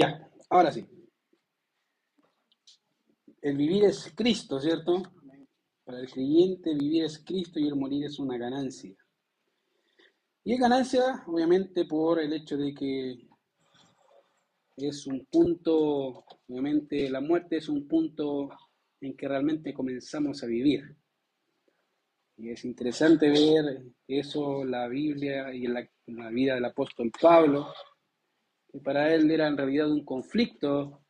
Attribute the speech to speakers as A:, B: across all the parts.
A: Ya, ahora sí. El vivir es Cristo, ¿cierto? Para el creyente vivir es Cristo y el morir es una ganancia. Y es ganancia, obviamente, por el hecho de que es un punto, obviamente la muerte es un punto en que realmente comenzamos a vivir. Y es interesante ver eso, la Biblia y la, la vida del apóstol Pablo, que para él era en realidad un conflicto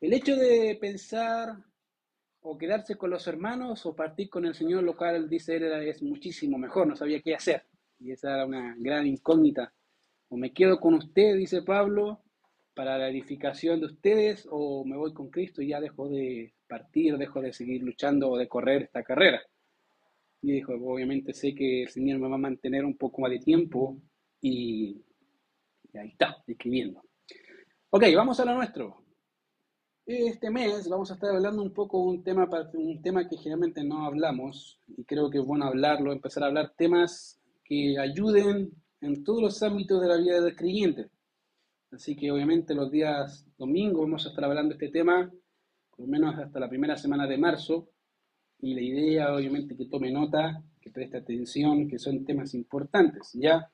A: el hecho de pensar o quedarse con los hermanos o partir con el Señor, lo cual dice él es muchísimo mejor, no sabía qué hacer. Y esa era una gran incógnita. O me quedo con usted, dice Pablo, para la edificación de ustedes, o me voy con Cristo y ya dejo de partir, dejo de seguir luchando o de correr esta carrera. Y dijo, obviamente sé que el Señor me va a mantener un poco más de tiempo y, y ahí está, escribiendo. Ok, vamos a lo nuestro. Este mes vamos a estar hablando un poco un tema, un tema que generalmente no hablamos y creo que es bueno hablarlo, empezar a hablar temas que ayuden en todos los ámbitos de la vida del creyente. Así que obviamente los días domingos vamos a estar hablando de este tema, por lo menos hasta la primera semana de marzo, y la idea obviamente que tome nota, que preste atención, que son temas importantes, ¿ya?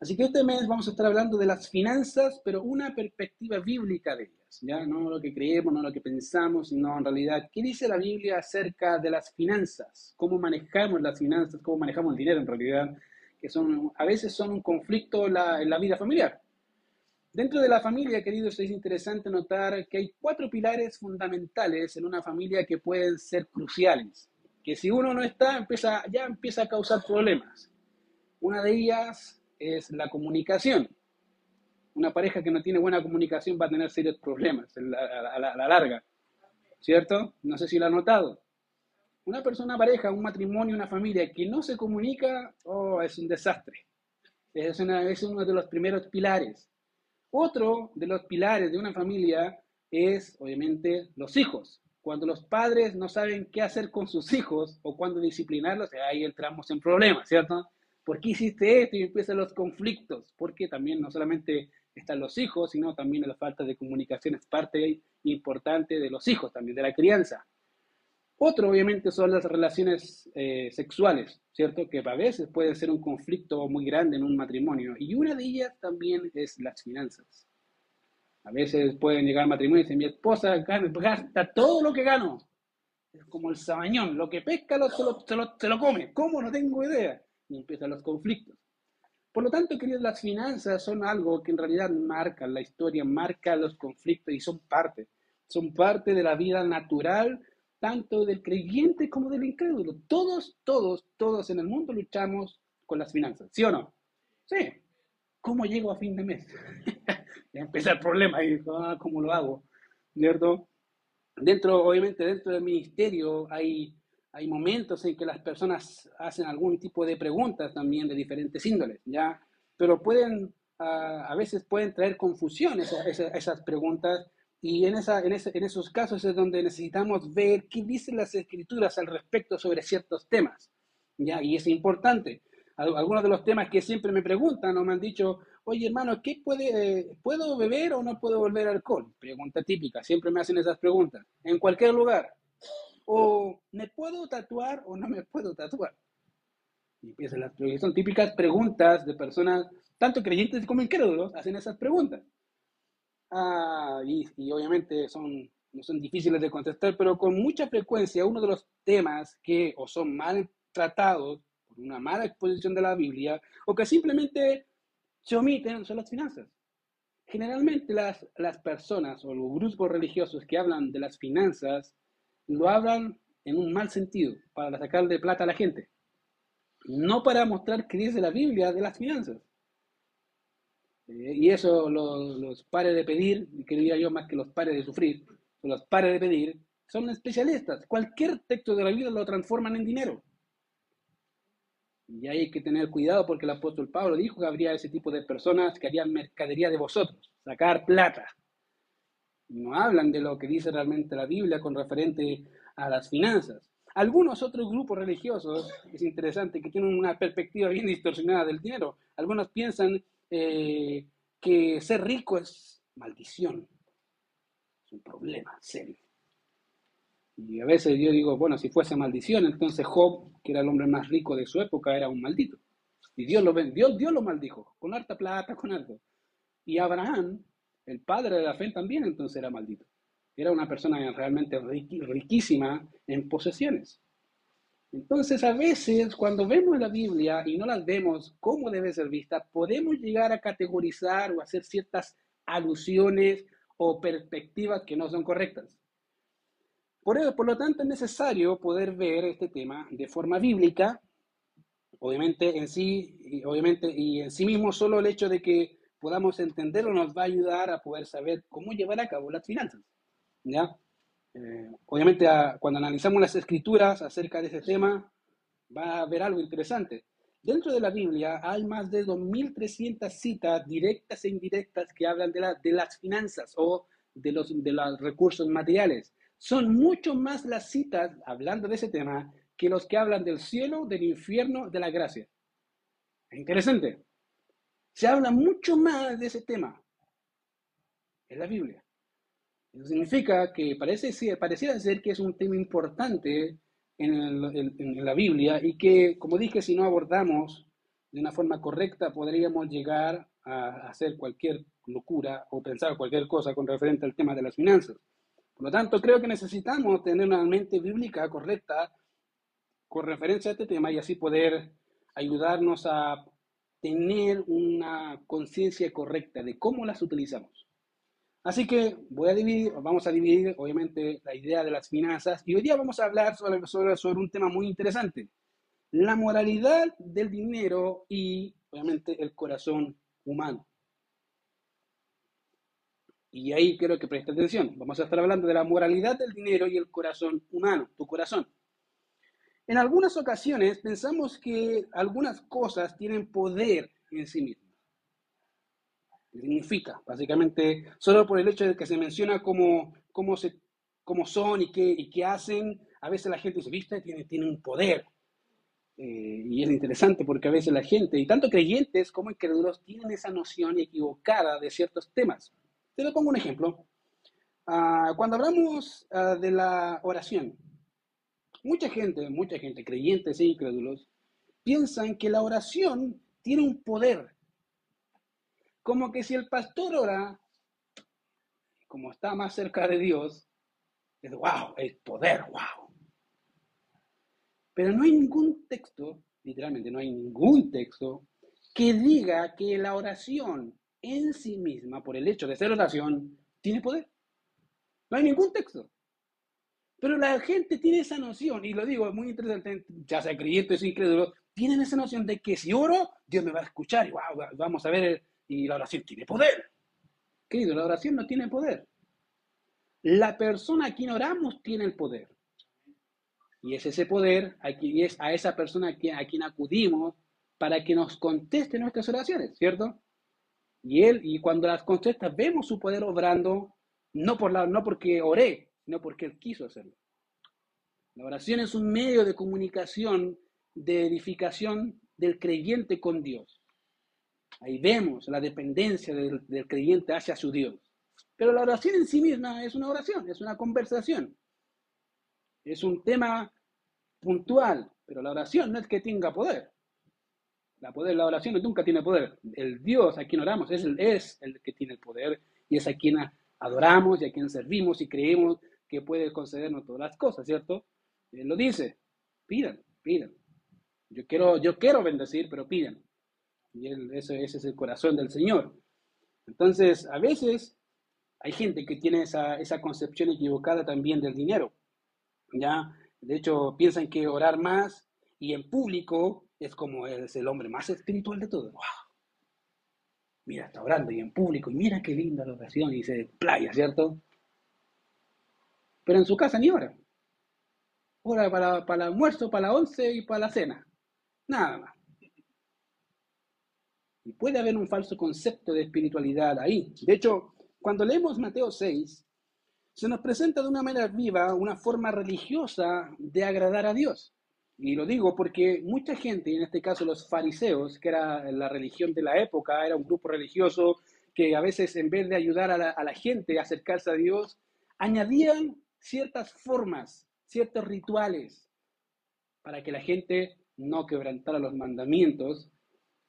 A: Así que este mes vamos a estar hablando de las finanzas, pero una perspectiva bíblica de ellas, ¿ya? No lo que creemos, no lo que pensamos, sino en realidad, ¿qué dice la Biblia acerca de las finanzas? ¿Cómo manejamos las finanzas? ¿Cómo manejamos el dinero en realidad? Que son, a veces son un conflicto en la, vida familiar. Dentro de la familia, queridos, es interesante notar que hay cuatro pilares fundamentales en una familia que pueden ser cruciales, que si uno no está, empieza, ya empieza a causar problemas. Una de ellas es la comunicación. Una pareja que no tiene buena comunicación va a tener serios problemas a la, larga, ¿cierto? No sé si lo ha notado. Una persona, pareja, un matrimonio, una familia que no se comunica, oh, es un desastre. Es, es uno de los primeros pilares. Otro de los pilares de una familia es, obviamente, los hijos. Cuando los padres no saben qué hacer con sus hijos o cuándo disciplinarlos, ahí entramos en problemas, ¿cierto? ¿Por qué hiciste esto? Y empiezan los conflictos, porque también no solamente están los hijos, sino también la falta de comunicación es parte importante de los hijos, también de la crianza. Otro, obviamente, son las relaciones eh, sexuales, ¿cierto? Que a veces pueden ser un conflicto muy grande en un matrimonio. Y una de ellas también es las finanzas. A veces pueden llegar al matrimonio y decir, mi esposa gasta todo lo que gano. Es como el sabañón, lo que pesca lo, se, lo, se, lo, se lo come. ¿Cómo? No tengo idea y empiezan los conflictos. Por lo tanto, queridos, las finanzas son algo que en realidad marca la historia, marca los conflictos y son parte, son parte de la vida natural tanto del creyente como del incrédulo. Todos, todos, todos en el mundo luchamos con las finanzas, ¿sí o no? Sí. ¿Cómo llego a fin de mes? ya empieza el problema y ah, ¿cómo lo hago? ¿Cierto? Dentro, obviamente, dentro del ministerio hay hay momentos en que las personas hacen algún tipo de preguntas también de diferentes índoles, ¿ya? Pero pueden, uh, a veces pueden traer confusión esas, esas preguntas y en, esa, en, esos casos es donde necesitamos ver qué dicen las escrituras al respecto sobre ciertos temas, ¿ya? Y es importante. Algunos de los temas que siempre me preguntan o me han dicho, oye hermano, ¿qué puede, ¿puedo beber o no puedo beber alcohol? Pregunta típica, siempre me hacen esas preguntas, en cualquier lugar. O ¿me puedo tatuar o no me puedo tatuar? Y empiezan las preguntas. Son típicas preguntas de personas, tanto creyentes como incrédulos, hacen esas preguntas. Ah, y, y, obviamente son, no son difíciles de contestar, pero con mucha frecuencia uno de los temas que o son mal tratados por una mala exposición de la Biblia o que simplemente se omiten son las finanzas. Generalmente las, las personas o los grupos religiosos que hablan de las finanzas lo hablan en un mal sentido, para sacarle plata a la gente. No para mostrar qué dice la Biblia de las finanzas. Eh, y eso los, pares de pedir, que diría yo más que los pares de sufrir, los pares de pedir, son especialistas. Cualquier texto de la Biblia lo transforman en dinero. Y hay que tener cuidado porque el apóstol Pablo dijo que habría ese tipo de personas que harían mercadería de vosotros, sacar plata no hablan de lo que dice realmente la Biblia con referente a las finanzas. Algunos otros grupos religiosos, es interesante, que tienen una perspectiva bien distorsionada del dinero. Algunos piensan eh, que ser rico es maldición. Es un problema serio. Y a veces yo digo, bueno, si fuese maldición, entonces Job, que era el hombre más rico de su época, era un maldito. Y Dios lo, Dios, Dios lo maldijo, con harta plata, con algo. Y Abraham, el padre de la fe, también entonces era maldito. Era una persona realmente riquísima en posesiones. Entonces, a veces, cuando vemos la Biblia y no la vemos como debe ser vista, podemos llegar a categorizar o hacer ciertas alusiones o perspectivas que no son correctas. Por, por lo tanto, es necesario poder ver este tema de forma bíblica, obviamente en sí, obviamente, y en sí mismo solo el hecho de que podamos entenderlo nos va a ayudar a poder saber cómo llevar a cabo las finanzas. ¿ya? Eh, obviamente, cuando analizamos las escrituras acerca de ese tema, va a haber algo interesante. Dentro de la Biblia hay más de 2.300 citas directas e indirectas que hablan de, de las finanzas o de los, de los recursos materiales. Son mucho más las citas hablando de ese tema que los que hablan del cielo, del infierno, de la gracia. Es interesante. Se habla mucho más de ese tema en la Biblia. Eso significa que parece, pareciera ser que es un tema importante en, la Biblia y que, como dije, si no abordamos de una forma correcta, podríamos llegar a hacer cualquier locura o pensar cualquier cosa con referente al tema de las finanzas. Por lo tanto, creo que necesitamos tener una mente bíblica correcta con referencia a este tema y así poder ayudarnos a tener una conciencia correcta de cómo las utilizamos. Así que voy a dividir, vamos a dividir obviamente la idea de las finanzas y hoy día vamos a hablar sobre, sobre, sobre un tema muy interesante, la moralidad del dinero y obviamente el corazón humano. Y ahí quiero que preste atención. Vamos a estar hablando de la moralidad del dinero y el corazón humano, tu corazón. En algunas ocasiones pensamos que algunas cosas tienen poder en sí mismas significa, básicamente, solo por el hecho de que se menciona cómo, cómo, se, cómo son y qué, y qué hacen, a veces la gente dice, viste, tiene, tiene un poder. Eh, y es interesante porque a veces la gente, y tanto creyentes como incrédulos, tienen esa noción equivocada de ciertos temas. Te lo pongo un ejemplo. Ah, cuando hablamos ah, de la oración, mucha gente, mucha gente, creyentes e incrédulos, piensan que la oración tiene un poder como que si el pastor ora, como está más cerca de Dios, es wow, es poder, wow. Pero no hay ningún texto, literalmente no hay ningún texto, que diga que la oración en sí misma, por el hecho de ser oración, tiene poder. No hay ningún texto. Pero la gente tiene esa noción, y lo digo, es muy interesante, ya sea creyentes o incrédulos, tienen esa noción de que si oro, Dios me va a escuchar y wow, vamos a ver y la oración tiene poder. Querido, la oración no tiene poder. La persona a quien oramos tiene el poder. Y es ese poder, y es a esa persona a quien, acudimos para que nos conteste nuestras oraciones, ¿cierto? Y él, y cuando las contesta, vemos su poder obrando, no, por la, no porque oré, sino porque él quiso hacerlo. La oración es un medio de comunicación, de edificación del creyente con Dios. Ahí vemos la dependencia del, creyente hacia su Dios. Pero la oración en sí misma es una oración, es una conversación. Es un tema puntual, pero la oración no es que tenga poder. La, poder, la oración nunca tiene poder. El Dios a quien oramos es el, es el que tiene el poder y es a quien adoramos y a quien servimos y creemos que puede concedernos todas las cosas, ¿cierto? Él lo dice, pidan, pidan. Yo quiero, yo quiero bendecir, pero pidan. Y ese, es el corazón del Señor. Entonces, a veces hay gente que tiene esa, esa concepción equivocada también del dinero. ¿ya? De hecho, piensan que orar más y en público es como es el hombre más espiritual de todos. ¡Wow! Mira, está orando y en público, y mira qué linda la oración, y dice playa, ¿cierto? Pero en su casa ni ora. Ora para, para el almuerzo, para la once y para la cena. Nada más. Y puede haber un falso concepto de espiritualidad ahí. De hecho, cuando leemos Mateo 6, se nos presenta de una manera viva una forma religiosa de agradar a Dios. Y lo digo porque mucha gente, en este caso los fariseos, que era la religión de la época, era un grupo religioso que a veces en vez de ayudar a la, gente a acercarse a Dios, añadían ciertas formas, ciertos rituales, para que la gente no quebrantara los mandamientos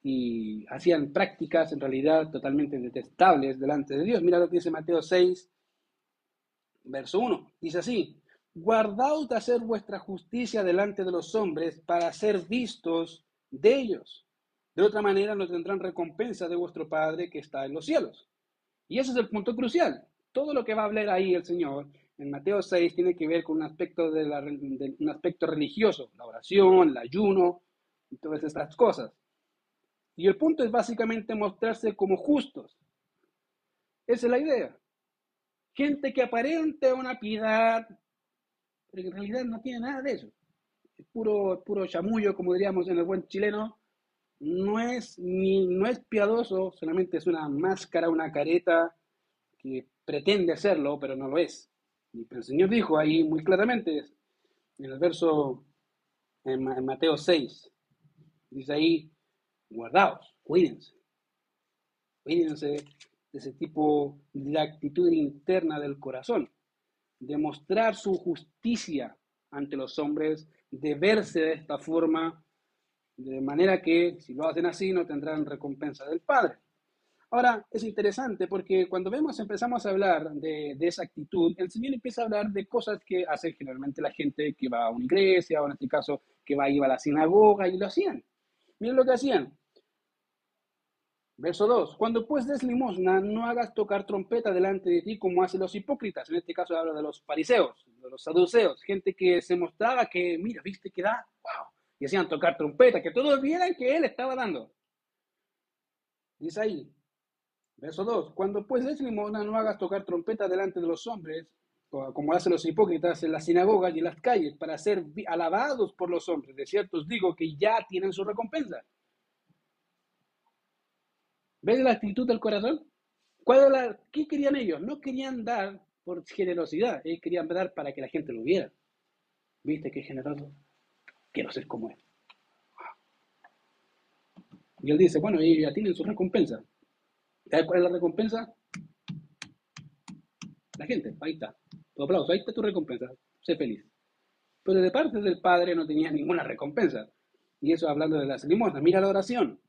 A: y hacían prácticas en realidad totalmente detestables delante de Dios. Mira lo que dice Mateo 6, verso 1. Dice así, guardaos de hacer vuestra justicia delante de los hombres para ser vistos de ellos. De otra manera no tendrán recompensa de vuestro Padre que está en los cielos. Y ese es el punto crucial. Todo lo que va a hablar ahí el Señor en Mateo 6 tiene que ver con un aspecto, de, un aspecto religioso, la oración, el ayuno y todas estas cosas. Y el punto es básicamente mostrarse como justos. Esa es la idea. Gente que aparente una piedad, pero en realidad no tiene nada de eso. Es puro, puro chamullo, como diríamos en el buen chileno. No es, ni, no es piadoso, solamente es una máscara, una careta que pretende hacerlo, pero no lo es. Pero el Señor dijo ahí muy claramente, en el verso, en Mateo 6, dice ahí, guardaos, cuídense. Cuídense de ese tipo de actitud interna del corazón, de mostrar su justicia ante los hombres, de verse de esta forma, de manera que si lo hacen así no tendrán recompensa del Padre. Ahora, es interesante porque cuando vemos, empezamos a hablar de, esa actitud, el Señor empieza a hablar de cosas que hace generalmente la gente que va a una iglesia, o en este caso, que va iba a la sinagoga, y lo hacían. Miren lo que hacían. Verso 2. Cuando pues des limosna, no hagas tocar trompeta delante de ti como hacen los hipócritas. En este caso habla de los fariseos, de los saduceos, gente que se mostraba que, mira, viste que da, wow, y hacían tocar trompeta, que todos vieran que él estaba dando. Dice ahí, Verso 2. Cuando pues des limosna, no hagas tocar trompeta delante de los hombres, como hacen los hipócritas en las sinagogas y en las calles, para ser alabados por los hombres. De cierto os digo que ya tienen su recompensa. ¿Ves la actitud del corazón? ¿Cuál la, ¿Qué querían ellos? No querían dar por generosidad, ellos querían dar para que la gente lo viera. ¿Viste qué generoso? Quiero ser como él. Y él dice, bueno, ellos ya tienen su recompensa. ¿Sabes cuál es la recompensa? La gente, ahí está. Tu aplauso, ahí está tu recompensa. Sé feliz. Pero de parte del Padre no tenía ninguna recompensa. Y eso hablando de las limosnas. Mira la oración.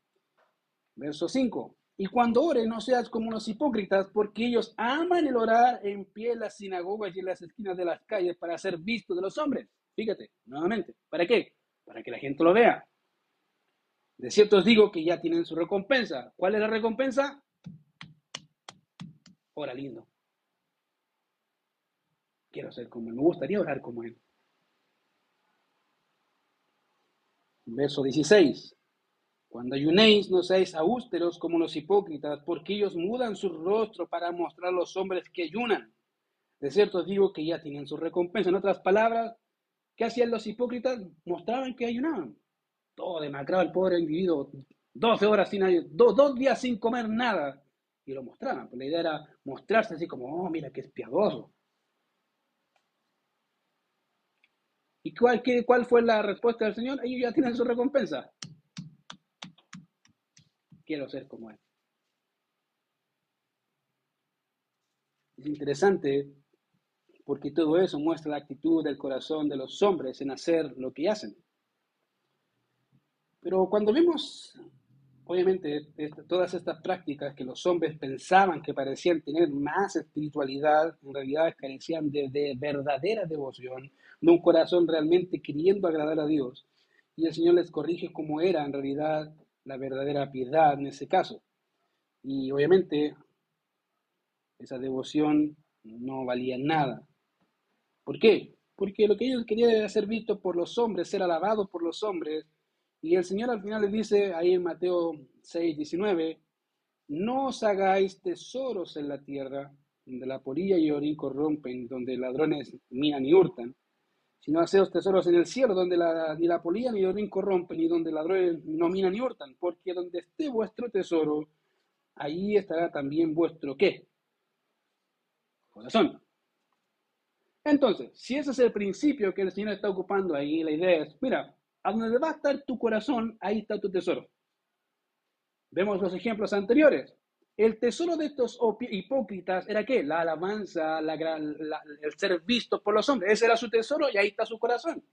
A: Verso 5. Y cuando ores, no seas como los hipócritas, porque ellos aman el orar en pie en las sinagogas y en las esquinas de las calles para ser vistos de los hombres. Fíjate, nuevamente. ¿Para qué? Para que la gente lo vea. De cierto os digo que ya tienen su recompensa. ¿Cuál es la recompensa? Ora lindo. Quiero ser como él. Me gustaría orar como él. Verso 16. Cuando ayunéis, no seáis austeros como los hipócritas, porque ellos mudan su rostro para mostrar a los hombres que ayunan. De cierto os digo que ya tienen su recompensa. En otras palabras, ¿qué hacían los hipócritas? Mostraban que ayunaban. Todo demacrado el pobre individuo. 12 horas sin dos, dos días sin comer nada y lo mostraban. Pues la idea era mostrarse así como, oh, mira que es piadoso. ¿Y cuál, qué, cuál fue la respuesta del Señor? Ellos ya tienen su recompensa. Quiero ser como Él. Es interesante porque todo eso muestra la actitud del corazón de los hombres en hacer lo que hacen. Pero cuando vemos obviamente todas estas prácticas que los hombres pensaban que parecían tener más espiritualidad, en realidad carecían de, verdadera devoción, de un corazón realmente queriendo agradar a Dios. Y el Señor les corrige cómo era en realidad la verdadera piedad en ese caso. Y obviamente esa devoción no valía nada. ¿Por qué? Porque lo que ellos querían era ser visto por los hombres, ser alabados por los hombres, y el Señor al final les dice ahí en Mateo 6, 19, no os hagáis tesoros en la tierra, donde la polilla y orín corrompen, donde ladrones minan y hurtan, sino haceos tesoros en el cielo, donde la, ni la polilla ni el orín corrompen, y donde ladrones no minan ni hurtan, porque donde esté vuestro tesoro, ahí estará también vuestro qué? Corazón. Entonces, si ese es el principio que el Señor está ocupando ahí, la idea es, mira, a donde va a estar tu corazón, ahí está tu tesoro. Vemos los ejemplos anteriores. El tesoro de estos hipócritas era qué? La alabanza, el ser visto por los hombres. Ese era su tesoro y ahí está su corazón.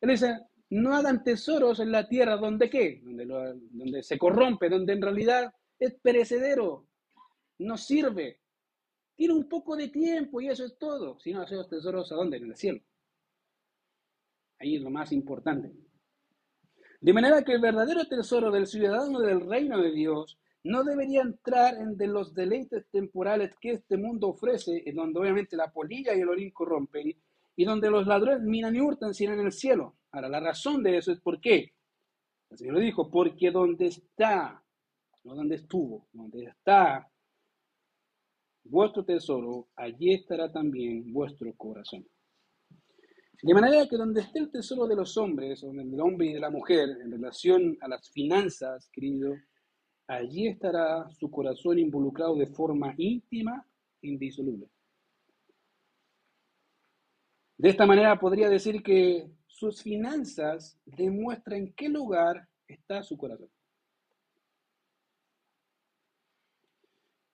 A: Él dice, no hagan tesoros en la tierra donde qué? Donde, se corrompe, donde en realidad es perecedero, no sirve. Tiene un poco de tiempo y eso es todo. Si no, hacemos tesoros a dónde? En el cielo. Ahí es lo más importante. De manera que el verdadero tesoro del ciudadano del reino de Dios no debería entrar en los deleites temporales que este mundo ofrece, en donde obviamente la polilla y el orín corrompen, y donde los ladrones minan y hurtan sin en el cielo. Ahora, la razón de eso es por qué. El Señor dijo, porque donde está, no donde estuvo, donde está vuestro tesoro, allí estará también vuestro corazón. De manera que donde esté el tesoro de los hombres, o del hombre y de la mujer, en relación a las finanzas, querido, allí estará su corazón involucrado de forma íntima e indisoluble. De esta manera podría decir que sus finanzas demuestran en qué lugar está su corazón.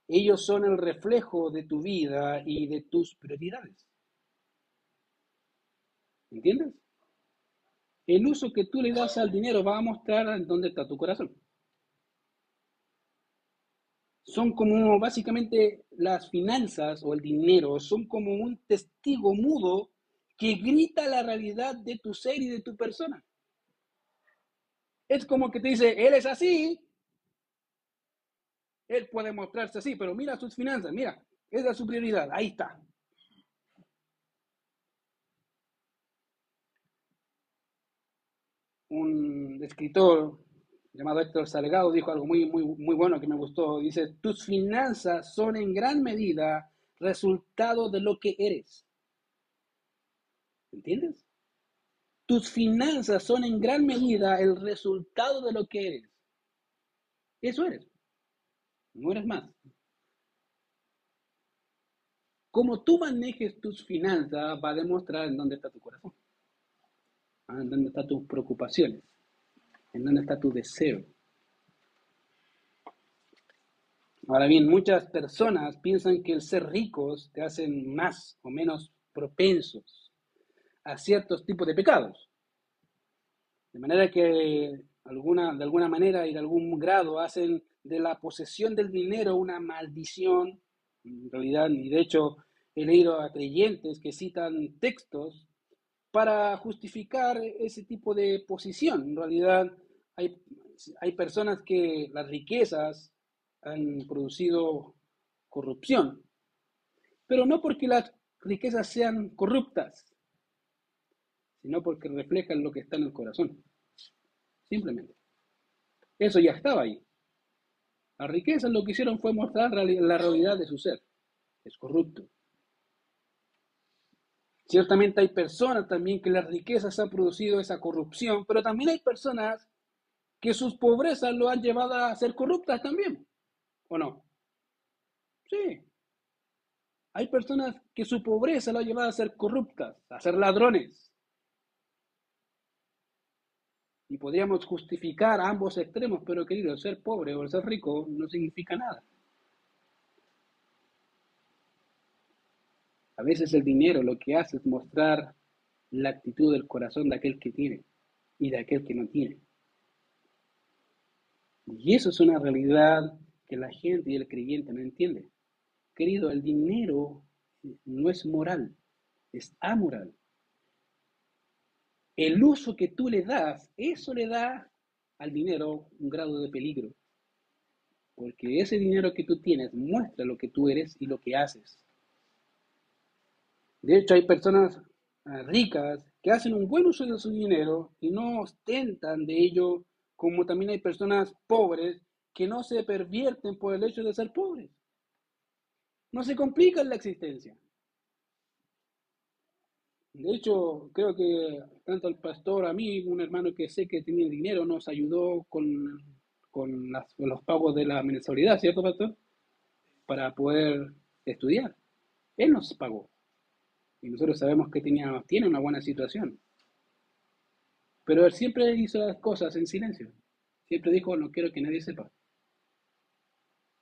A: Ellos son el reflejo de tu vida y de tus prioridades. ¿Entiendes? El uso que tú le das al dinero va a mostrar en dónde está tu corazón son como básicamente las finanzas o el dinero, son como un testigo mudo que grita la realidad de tu ser y de tu persona. Es como que te dice, él es así, él puede mostrarse así, pero mira sus finanzas, mira, esa es su prioridad, ahí está. Un escritor llamado Héctor Salgado, dijo algo muy, muy, muy bueno que me gustó. Dice, tus finanzas son en gran medida resultado de lo que eres. ¿Entiendes? Tus finanzas son en gran medida el resultado de lo que eres. Eso eres. No eres más. Como tú manejes tus finanzas va a demostrar en dónde está tu corazón, en dónde están tus preocupaciones. ¿En dónde está tu deseo? Ahora bien, muchas personas piensan que el ser ricos te hacen más o menos propensos a ciertos tipos de pecados. De manera que alguna, de alguna manera y de algún grado hacen de la posesión del dinero una maldición. En realidad, y de hecho he leído a creyentes que citan textos para justificar ese tipo de posición. En realidad, hay, hay personas que las riquezas han producido corrupción, pero no porque las riquezas sean corruptas, sino porque reflejan lo que está en el corazón. Simplemente. Eso ya estaba ahí. Las riquezas lo que hicieron fue mostrar la realidad de su ser. Es corrupto. Ciertamente hay personas también que las riquezas han producido esa corrupción, pero también hay personas que sus pobrezas lo han llevado a ser corruptas también, ¿o no? Sí. Hay personas que su pobreza lo ha llevado a ser corruptas, a ser ladrones. Y podríamos justificar ambos extremos, pero querido, ser pobre o ser rico no significa nada. A veces el dinero lo que hace es mostrar la actitud del corazón de aquel que tiene y de aquel que no tiene. Y eso es una realidad que la gente y el creyente no entiende. Querido, el dinero no es moral, es amoral. El uso que tú le das, eso le da al dinero un grado de peligro. Porque ese dinero que tú tienes muestra lo que tú eres y lo que haces. De hecho, hay personas ah, ricas que hacen un buen uso de su dinero y no ostentan de ello, como también hay personas pobres que no se pervierten por el hecho de ser pobres. No se complican la existencia. De hecho, creo que tanto el pastor, a mí, un hermano que sé que tenía dinero, nos ayudó con, con los pagos de la mensualidad, ¿cierto, pastor? Para poder estudiar. Él nos pagó. Y nosotros sabemos que tenía, tiene una buena situación. Pero él siempre hizo las cosas en silencio. Siempre dijo, no quiero que nadie sepa.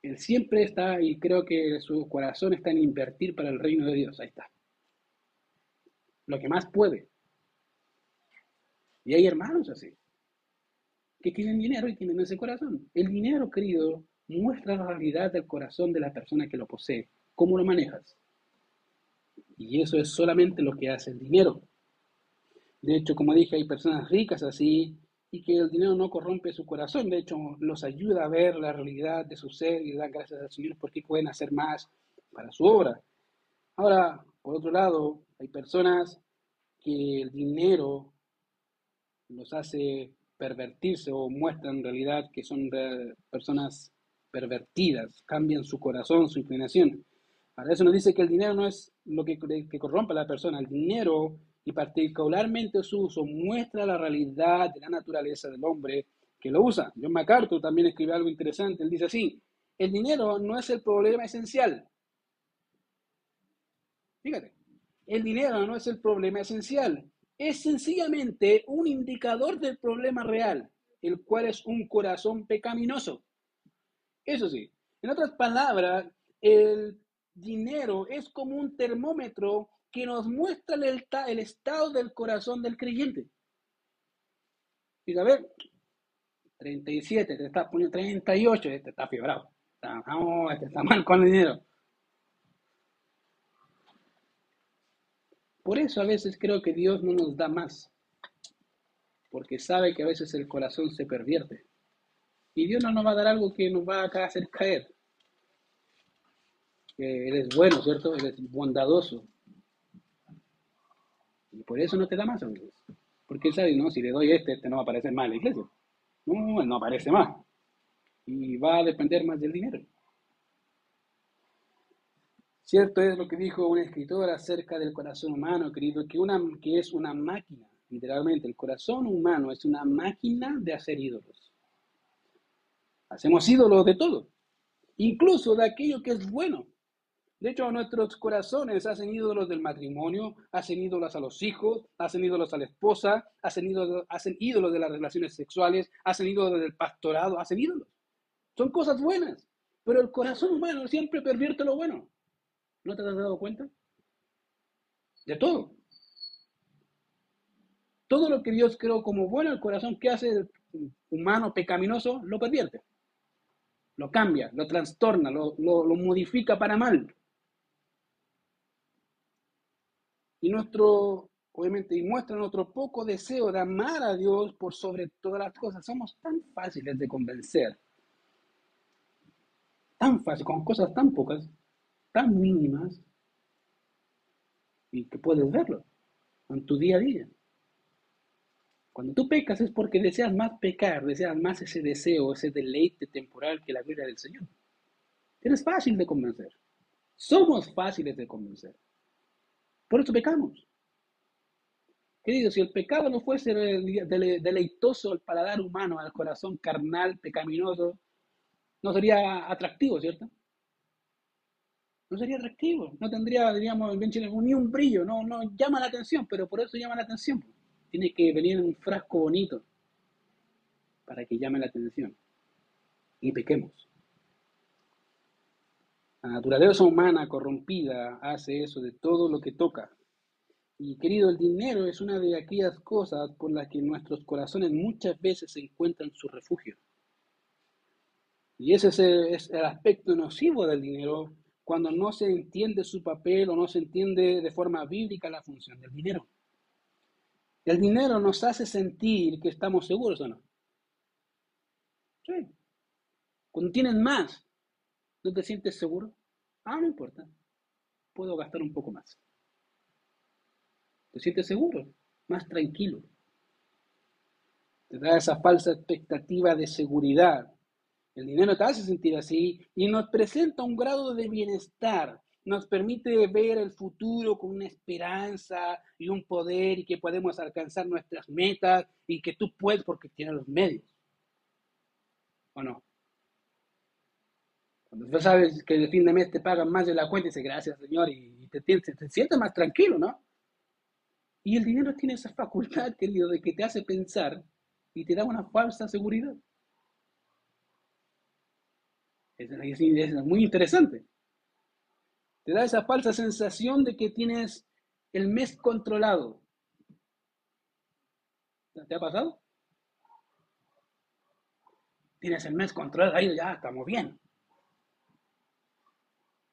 A: Él siempre está, y creo que su corazón está en invertir para el reino de Dios. Ahí está. Lo que más puede. Y hay hermanos así, que tienen dinero y tienen ese corazón. El dinero, querido, muestra la realidad del corazón de la persona que lo posee. ¿Cómo lo manejas? Y eso es solamente lo que hace el dinero. De hecho, como dije, hay personas ricas así y que el dinero no corrompe su corazón. De hecho, los ayuda a ver la realidad de su ser y dan gracias al Señor porque pueden hacer más para su obra. Ahora, por otro lado, hay personas que el dinero los hace pervertirse o muestran en realidad que son personas pervertidas, cambian su corazón, su inclinación. Para eso nos dice que el dinero no es lo que, que corrompe a la persona, el dinero y particularmente su uso muestra la realidad de la naturaleza del hombre que lo usa. John MacArthur también escribe algo interesante, él dice así, el dinero no es el problema esencial. Fíjate, el dinero no es el problema esencial, es sencillamente un indicador del problema real, el cual es un corazón pecaminoso. Eso sí, en otras palabras, el dinero es como un termómetro que nos muestra el, el estado del corazón del creyente. Y a ver, 37, te está poniendo 38, este está fiebrado. Está, este está mal con el dinero. Por eso a veces creo que Dios no nos da más, porque sabe que a veces el corazón se pervierte. Y Dios no nos va a dar algo que nos va a hacer caer. Él es bueno, ¿cierto? Él es bondadoso. Y por eso no te da más, amigos. Porque él sabe, no, si le doy este, este no va a aparecer más en la iglesia. No, no aparece más. Y va a depender más del dinero. Cierto es lo que dijo un escritor acerca del corazón humano, querido, que, una, que es una máquina, literalmente. El corazón humano es una máquina de hacer ídolos. Hacemos ídolos de todo, incluso de aquello que es bueno. De hecho, nuestros corazones hacen ídolos del matrimonio, hacen ídolos a los hijos, hacen ídolos a la esposa, hacen ídolos, hacen ídolos de las relaciones sexuales, hacen ídolos del pastorado, hacen ídolos. Son cosas buenas, pero el corazón humano siempre pervierte lo bueno. ¿No te has dado cuenta? De todo. Todo lo que Dios creó como bueno, el corazón que hace el humano pecaminoso, lo pervierte. Lo cambia, lo trastorna, lo, lo modifica para mal. Y nuestro, obviamente, y muestra nuestro poco deseo de amar a Dios por sobre todas las cosas. Somos tan fáciles de convencer. Tan fácil, con cosas tan pocas tan mínimas y que puedes verlo en tu día a día. Cuando tú pecas es porque deseas más pecar, deseas más ese deseo, ese deleite temporal que la vida del Señor. Eres fácil de convencer. Somos fáciles de convencer. Por eso pecamos. Querido, si el pecado no fuese deleitoso al paladar humano, al corazón carnal, pecaminoso, no sería atractivo, ¿cierto? no sería atractivo, no tendría, diríamos, ni un brillo, no, no llama la atención, pero por eso llama la atención. Tiene que venir en un frasco bonito para que llame la atención y pequemos. La naturaleza humana corrompida hace eso de todo lo que toca. Y querido, el dinero es una de aquellas cosas por las que nuestros corazones muchas veces se encuentran su refugio. Y ese es el aspecto nocivo del dinero cuando no se entiende su papel o no se entiende de forma bíblica la función del dinero. El dinero nos hace sentir que estamos seguros o no. Sí. Cuando tienes más, ¿no te sientes seguro? Ah, no importa. Puedo gastar un poco más. ¿Te sientes seguro? Más tranquilo. Te da esa falsa expectativa de seguridad el dinero te hace sentir así y nos presenta un grado de bienestar, nos permite ver el futuro con una esperanza y un poder y que podemos alcanzar nuestras metas y que tú puedes porque tienes los medios. ¿O no? Cuando tú sabes que el fin de mes te pagan más de la cuenta, dices gracias Señor y te, te, te sientes más tranquilo, ¿no? Y el dinero tiene esa facultad, querido, de que te hace pensar y te da una falsa seguridad. Es muy interesante. Te da esa falsa sensación de que tienes el mes controlado. ¿Te ha pasado? Tienes el mes controlado, ahí ya estamos bien.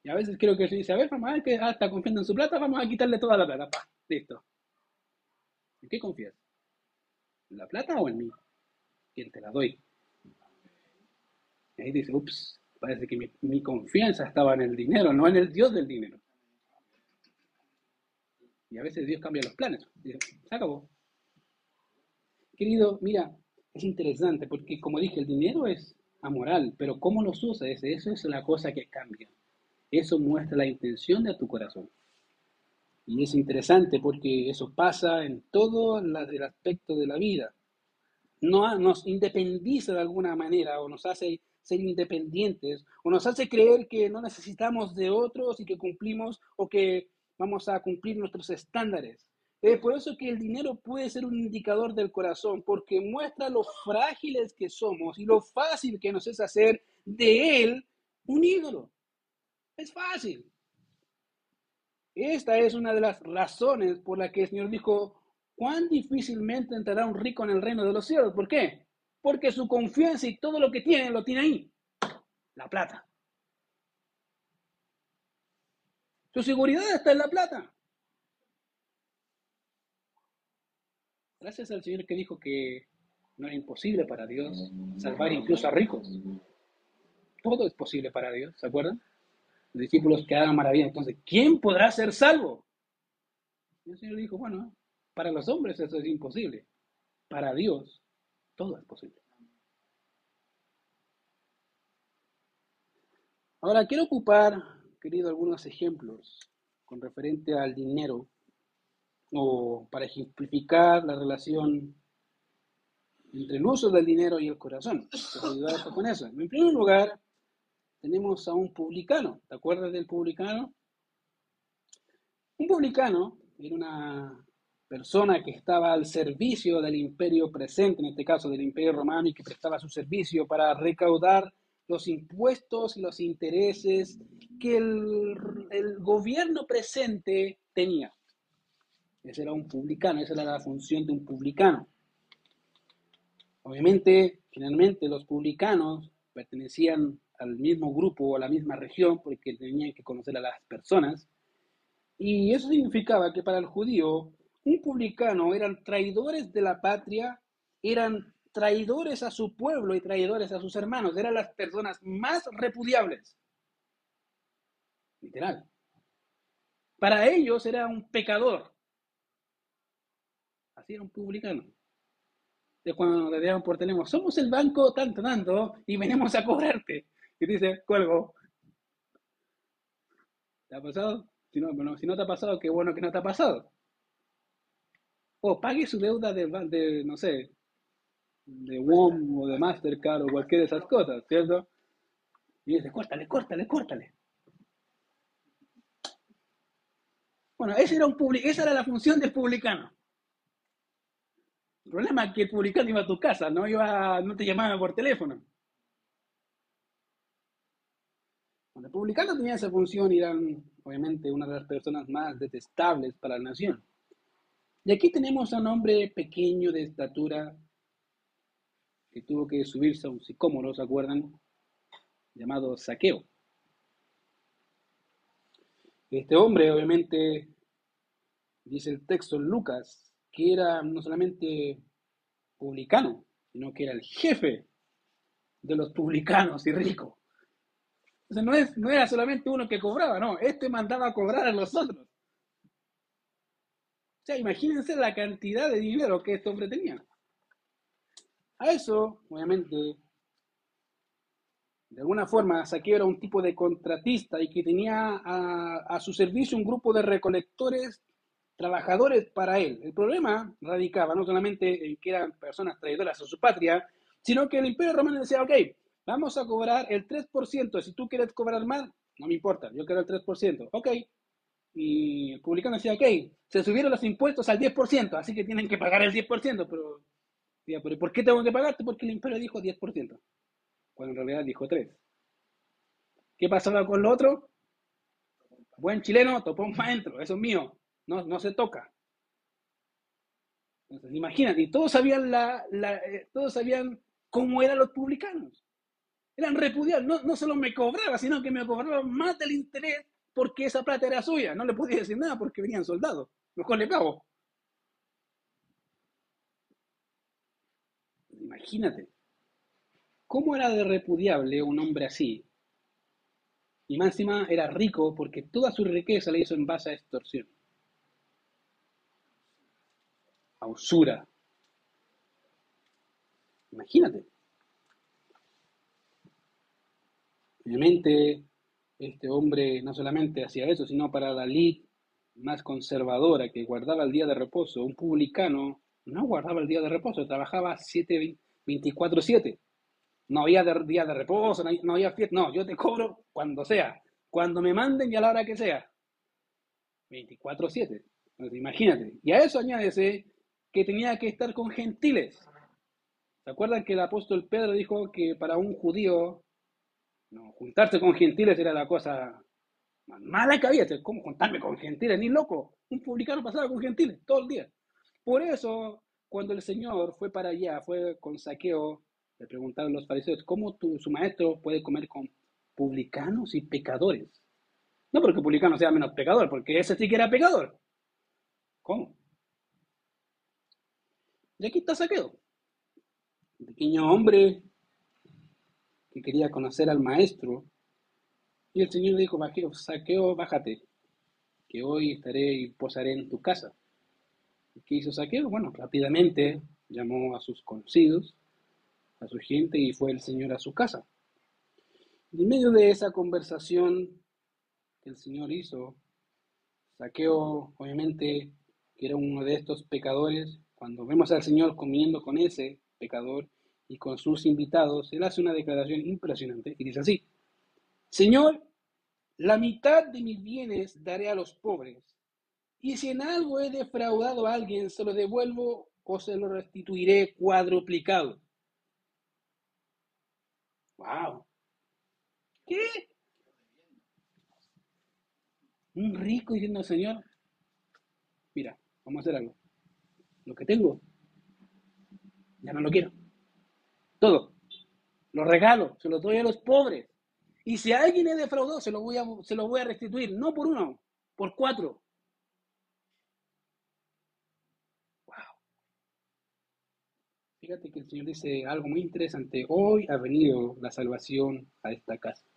A: Y a veces creo que se dice, a ver, mamá, que ah, está confiando en su plata, vamos a quitarle toda la plata. listo. ¿En qué confías? ¿En la plata o en mí? ¿Quién te la doy? Y ahí dice, ups, parece que mi, confianza estaba en el dinero, no en el Dios del dinero. Y a veces Dios cambia los planes. Dice, se acabó. Querido, mira, es interesante porque como dije, el dinero es amoral, pero cómo los usas, eso es la cosa que cambia. Eso muestra la intención de tu corazón. Y es interesante porque eso pasa en todo el aspecto de la vida. No, nos independiza de alguna manera o nos hace ser independientes o nos hace creer que no necesitamos de otros y que cumplimos o que vamos a cumplir nuestros estándares. Es por eso que el dinero puede ser un indicador del corazón, porque muestra lo frágiles que somos y lo fácil que nos es hacer de él un ídolo. Es fácil. Esta es una de las razones por la que el Señor dijo, cuán difícilmente entrará un rico en el reino de los cielos. ¿Por qué? Porque su confianza y todo lo que tiene lo tiene ahí. La plata. Su seguridad está en la plata. Gracias al Señor que dijo que no era imposible para Dios salvar incluso a ricos. Todo es posible para Dios, ¿se acuerdan? Los discípulos quedaron maravillados. Entonces, ¿quién podrá ser salvo? Y el Señor dijo, bueno, para los hombres eso es imposible. Para Dios, todo es posible. Ahora, quiero ocupar, querido, algunos ejemplos con referente al dinero o para ejemplificar la relación entre el uso del dinero y el corazón. con eso. En primer lugar, tenemos a un publicano. ¿Te acuerdas del publicano? Un publicano era una persona que estaba al servicio del imperio presente, en este caso del imperio romano, y que prestaba su servicio para recaudar los impuestos y los intereses que el, gobierno presente tenía. Ese era un publicano, esa era la función de un publicano. Obviamente, finalmente los publicanos pertenecían al mismo grupo o a la misma región porque tenían que conocer a las personas. Y eso significaba que para el judío, un publicano eran traidores de la patria, eran traidores a su pueblo y traidores a sus hermanos, eran las personas más repudiables. Literal. Para ellos era un pecador. Así era un publicano de cuando te llaman por teléfono, somos el banco tanto, tanto, y venimos a cobrarte. Y dice, cuelgo. ¿Te ha pasado? Si no, bueno, si no te ha pasado, qué bueno que no te ha pasado. O pague su deuda de, de no sé, de WOM o de Mastercard o cualquiera de esas cosas, ¿cierto? Y dice, córtale, córtale, córtale. Bueno, ese era un esa era la función del publicano. El problema es que el publicano iba a tu casa, no, iba, no te llamaba por teléfono. Cuando el publicano tenía esa función, eran obviamente una de las personas más detestables para la nación. Y aquí tenemos a un hombre pequeño de estatura que tuvo que subirse a un sicómoro, ¿se acuerdan? Llamado Saqueo. Este hombre, obviamente, dice el texto en Lucas, que era no solamente publicano, sino que era el jefe de los publicanos y ricos. No, es, no era solamente uno que cobraba, no, este mandaba a cobrar a los otros. O sea, imagínense la cantidad de dinero que este hombre tenía. A eso, obviamente, de alguna forma, Saqueo era un tipo de contratista y que tenía a, a su servicio un grupo de recolectores trabajadores para él. El problema radicaba no solamente en que eran personas traidoras a su patria, sino que el Imperio Romano decía, ok, vamos a cobrar el 3%, si tú quieres cobrar más, no me importa, yo quiero el 3%, ok. Y el publicano decía, ok, se subieron los impuestos al 10%, así que tienen que pagar el 10%, pero, pero ¿por qué tengo que pagarte? Porque el imperio dijo 10%, cuando en realidad dijo 3%. ¿Qué pasaba con lo otro? Buen chileno, topón para adentro, eso es mío, no, no se toca. Entonces, imagínate, y todos sabían, la, eh, todos sabían cómo eran los publicanos. Eran repudiados, no, no solo me cobraba, sino que me cobraban más del interés porque esa plata era suya. No le podía decir nada porque venían soldados. Mejor le pago. Imagínate. ¿Cómo era de repudiable un hombre así? Y más encima era rico porque toda su riqueza la hizo en base a extorsión, a usura. Imagínate. Obviamente, este hombre no solamente hacía eso, sino para la ley más conservadora que guardaba el día de reposo, un publicano no guardaba el día de reposo, trabajaba 24-7. No había día de reposo, no, había fiesta. No, yo te cobro cuando sea. Cuando me manden y a la hora que sea. 24-7. imagínate. Y a eso añádese que tenía que estar con gentiles. ¿Se acuerdan que el apóstol Pedro dijo que para un judío no, juntarse con gentiles era la cosa más mala que había? ¿Cómo juntarme con gentiles? Ni loco. Un publicano pasaba con gentiles todo el día. Por eso, cuando el Señor fue para allá, fue con saqueo le preguntaron los fariseos, ¿cómo tu, su maestro puede comer con publicanos y pecadores? No porque publicano sea menos pecador, porque ese sí que era pecador. ¿Cómo? Y aquí está Saqueo, un pequeño hombre que quería conocer al maestro. Y el Señor dijo, Saqueo, bájate, que hoy estaré y posaré en tu casa. ¿Y qué hizo Saqueo? Bueno, rápidamente llamó a sus conocidos a su gente y fue el Señor a su casa. En medio de esa conversación que el Señor hizo, Saqueo, obviamente, que era uno de estos pecadores, cuando vemos al Señor comiendo con ese pecador y con sus invitados, él hace una declaración impresionante y dice así, Señor, la mitad de mis bienes daré a los pobres, y si en algo he defraudado a alguien, se lo devuelvo o se lo restituiré cuadruplicado. ¡Wow! ¿Qué? Un rico diciendo, Señor, mira, vamos a hacer algo. Lo que tengo, ya no lo quiero. Todo. Lo regalo, se lo doy a los pobres. Y si alguien es defraudado, se lo voy a, se lo voy a restituir, no por uno, por cuatro. Fíjate que el Señor dice algo muy interesante. Hoy ha venido la salvación a esta casa.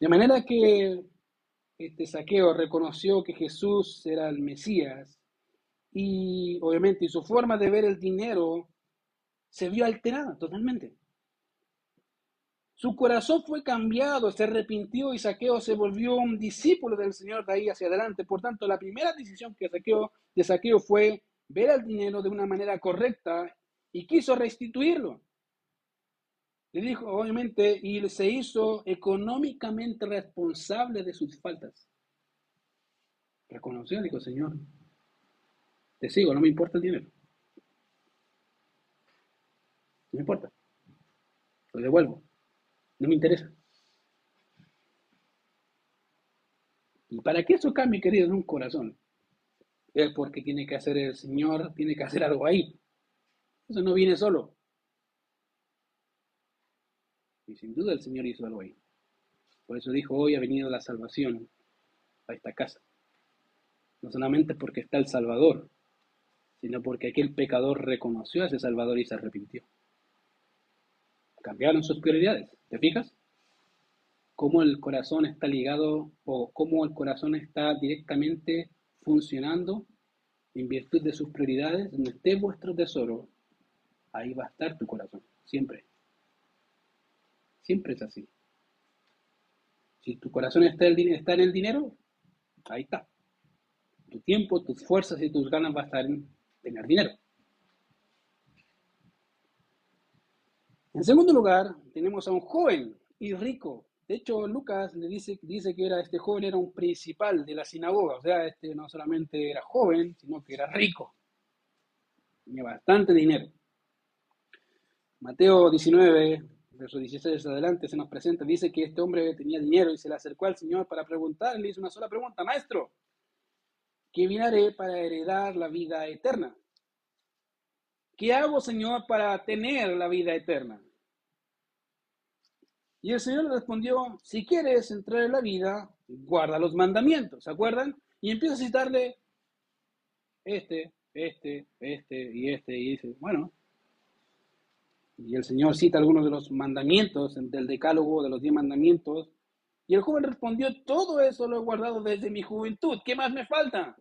A: De manera que este saqueo reconoció que Jesús era el Mesías y obviamente su forma de ver el dinero se vio alterada totalmente. Su corazón fue cambiado, se arrepintió y Saqueo se volvió un discípulo del Señor de ahí hacia adelante. Por tanto, la primera decisión que saqueo, de Saqueo fue ver el dinero de una manera correcta y quiso restituirlo. Le dijo, obviamente, y se hizo económicamente responsable de sus faltas. Reconoció, dijo, Señor, te sigo, no me importa el dinero. No me importa. Lo devuelvo. No me interesa. ¿Y para qué eso cambie, querido, en un corazón? es porque tiene que hacer el Señor, tiene que hacer algo ahí. Eso no viene solo. Y sin duda el Señor hizo algo ahí. Por eso dijo, hoy ha venido la salvación a esta casa. No solamente porque está el Salvador, sino porque aquel pecador reconoció a ese Salvador y se arrepintió. Cambiaron sus prioridades. ¿Te fijas? Cómo el corazón está ligado o cómo el corazón está directamente funcionando en virtud de sus prioridades, donde esté vuestro tesoro, ahí va a estar tu corazón, siempre. Siempre es así. Si tu corazón está, en el dinero, ahí está. Tu tiempo, tus fuerzas y tus ganas va a estar en tener dinero. En segundo lugar, tenemos a un joven y rico de hecho, Lucas le dice, dice que era, este joven era un principal de la sinagoga, o sea, este no solamente era joven, sino que era rico. Tenía bastante dinero. Mateo 19, verso 16 adelante se nos presenta, dice que este hombre tenía dinero y se le acercó al Señor para preguntar, le hizo una sola pregunta, maestro, ¿qué vinaré para heredar la vida eterna? ¿Qué hago, Señor, para tener la vida eterna? Y el Señor le respondió, si quieres entrar en la vida, guarda los mandamientos, ¿se acuerdan? Y empieza a citarle este, este, este y este, y dice, bueno, y el Señor cita algunos de los mandamientos del decálogo de los diez mandamientos. Y el joven respondió, todo eso lo he guardado desde mi juventud. ¿Qué más me falta?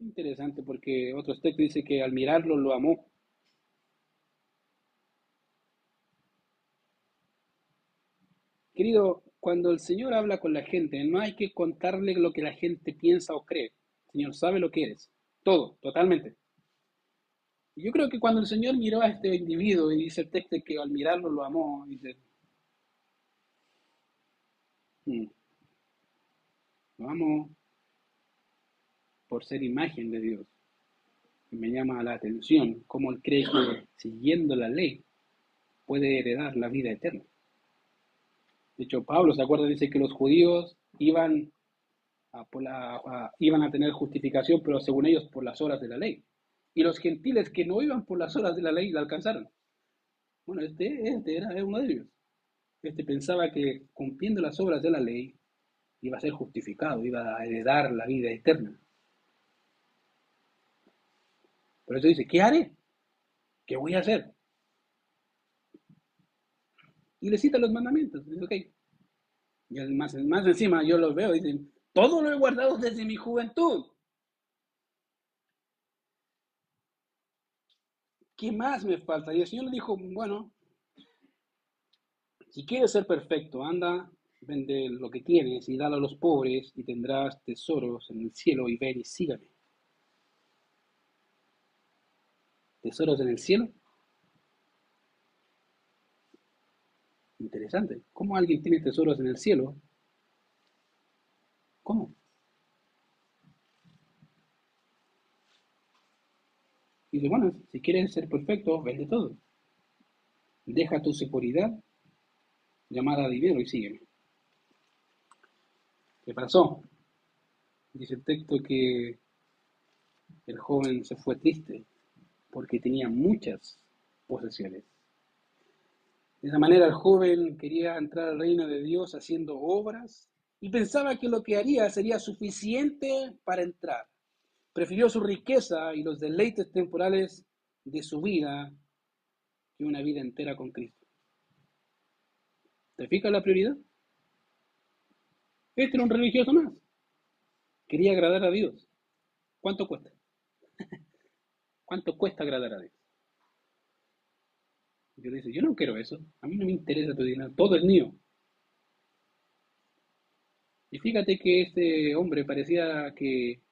A: Interesante porque otro texto dice que al mirarlo lo amó. Querido, cuando el Señor habla con la gente, no hay que contarle lo que la gente piensa o cree. El Señor sabe lo que eres. Todo, totalmente. Yo creo que cuando el Señor miró a este individuo y dice el texto que al mirarlo lo amó, dice, hmm, lo amo por ser imagen de Dios. Y me llama la atención cómo él cree que siguiendo la ley puede heredar la vida eterna. De hecho, Pablo, ¿se acuerda? Dice que los judíos iban a, iban a tener justificación, pero según ellos por las horas de la ley y los gentiles que no iban por las horas de la ley la alcanzaron. Bueno, este, este era, uno de ellos. Este pensaba que cumpliendo las obras de la ley iba a ser justificado, iba a heredar la vida eterna. Por eso dice, ¿qué haré? ¿Qué voy a hacer? Y le cita los mandamientos. Dice. Y más, más encima yo los veo, dicen, todo lo he guardado desde mi juventud. ¿qué más me falta? Y el Señor le dijo, bueno, si quieres ser perfecto, anda, vende lo que tienes y dalo a los pobres y tendrás tesoros en el cielo y ven y sígame. ¿Tesoros en el cielo? Interesante. ¿Cómo alguien tiene tesoros en el cielo? ¿Cómo? Y dice, bueno, si quieres ser perfecto, vende todo. Deja tu seguridad, llamada dinero y sígueme. ¿Qué pasó? Dice el texto que el joven se fue triste porque tenía muchas posesiones. De esa manera el joven quería entrar al reino de Dios haciendo obras y pensaba que lo que haría sería suficiente para entrar. Prefirió su riqueza y los deleites temporales de su vida que una vida entera con Cristo. ¿Te fijas la prioridad? Este era un religioso más. Quería agradar a Dios. ¿Cuánto cuesta? ¿Cuánto cuesta agradar a Dios? Le dice, yo no quiero eso. A mí no me interesa tu dinero. Todo es mío. Y fíjate que este hombre parecía que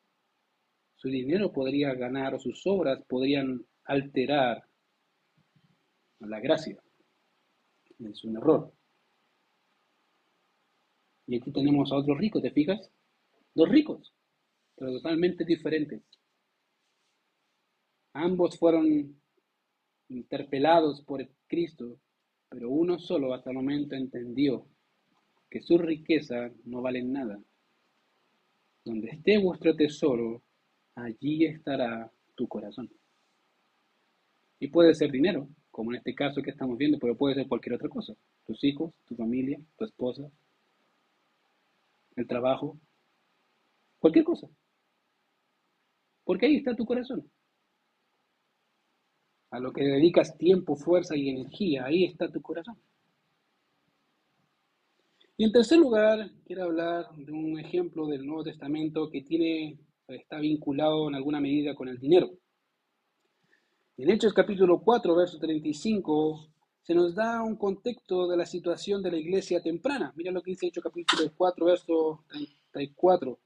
A: su dinero podría ganar o sus obras podrían alterar la gracia. Es un error. Y aquí tenemos a otro rico, ¿te fijas? Dos ricos, pero totalmente diferentes. Ambos fueron interpelados por Cristo, pero uno solo hasta el momento entendió que su riqueza no vale nada. Donde esté vuestro tesoro, allí estará tu corazón. Y puede ser dinero, como en este caso que estamos viendo, pero puede ser cualquier otra cosa. Tus hijos, tu familia, tu esposa, el trabajo, cualquier cosa. Porque ahí está tu corazón. A lo que dedicas tiempo, fuerza y energía, ahí está tu corazón. Y en tercer lugar, quiero hablar de un ejemplo del Nuevo Testamento que tiene está vinculado en alguna medida con el dinero. En Hechos capítulo 4, verso 35, se nos da un contexto de la situación de la iglesia temprana. Mira lo que dice Hechos capítulo 4, verso 34.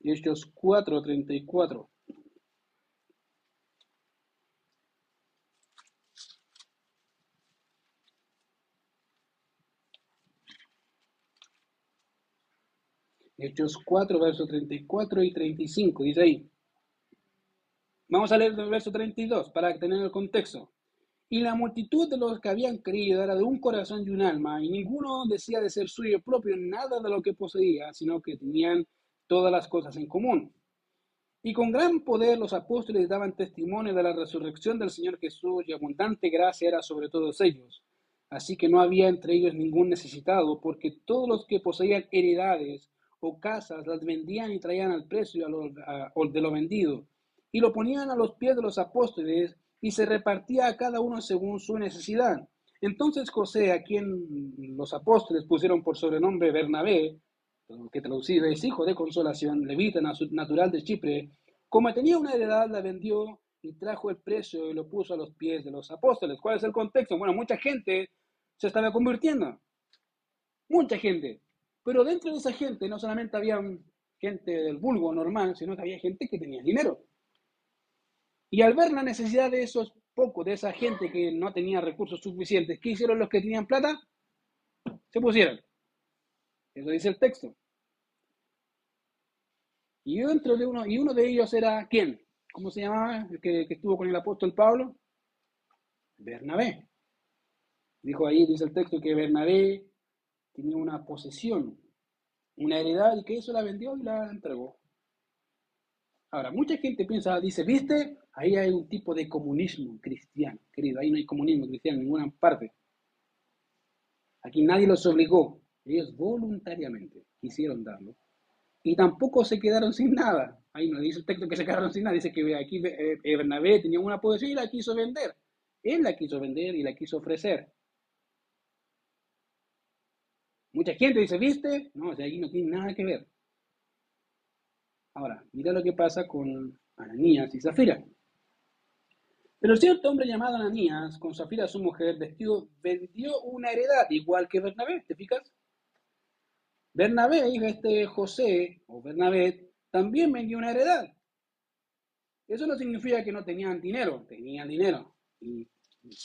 A: Hechos 4, 34. Hechos 4, versos 34 y 35, dice ahí. Vamos a leer el verso 32 para tener el contexto. Y la multitud de los que habían creído era de un corazón y un alma, y ninguno decía de ser suyo propio nada de lo que poseía, sino que tenían todas las cosas en común. Y con gran poder los apóstoles daban testimonio de la resurrección del Señor Jesús, y abundante gracia era sobre todos ellos. Así que no había entre ellos ningún necesitado, porque todos los que poseían heredades o casas las vendían y traían al precio de lo vendido, y lo ponían a los pies de los apóstoles, y se repartía a cada uno según su necesidad. Entonces José, a quien los apóstoles pusieron por sobrenombre Bernabé, que traducido es hijo de consolación, levita natural de Chipre, como tenía una heredad, la vendió y trajo el precio y lo puso a los pies de los apóstoles. ¿Cuál es el contexto? Bueno, mucha gente se estaba convirtiendo. Mucha gente. Pero dentro de esa gente no solamente había gente del vulgo normal, sino que había gente que tenía dinero. Y al ver la necesidad de esos pocos, de esa gente que no tenía recursos suficientes, ¿qué hicieron los que tenían plata? Se pusieron. Eso dice el texto. Y dentro de uno, de ellos era ¿quién? ¿Cómo se llamaba el que, que estuvo con el apóstol Pablo? Bernabé. Dijo ahí, dice el texto, que Bernabé tenía una posesión, una heredad, y que eso la vendió y la entregó. Ahora, mucha gente piensa, dice, ¿viste? Ahí hay un tipo de comunismo cristiano, querido. Ahí no hay comunismo cristiano en ninguna parte. Aquí nadie los obligó. Ellos voluntariamente quisieron darlo. Y tampoco se quedaron sin nada. Ahí no dice el texto que se quedaron sin nada. Dice que aquí eh, Bernabé tenía una posesión y la quiso vender. Él la quiso vender y la quiso ofrecer. Mucha gente dice, ¿viste? No, o sea, ahí no tiene nada que ver. Ahora, mira lo que pasa con Ananías y Zafira. Pero cierto hombre llamado Ananías, con Zafira su mujer, vestido, vendió una heredad, igual que Bernabé, ¿te fijas? Bernabé, hija este José, o Bernabé, también vendió una heredad. Eso no significa que no tenían dinero, tenían dinero. Y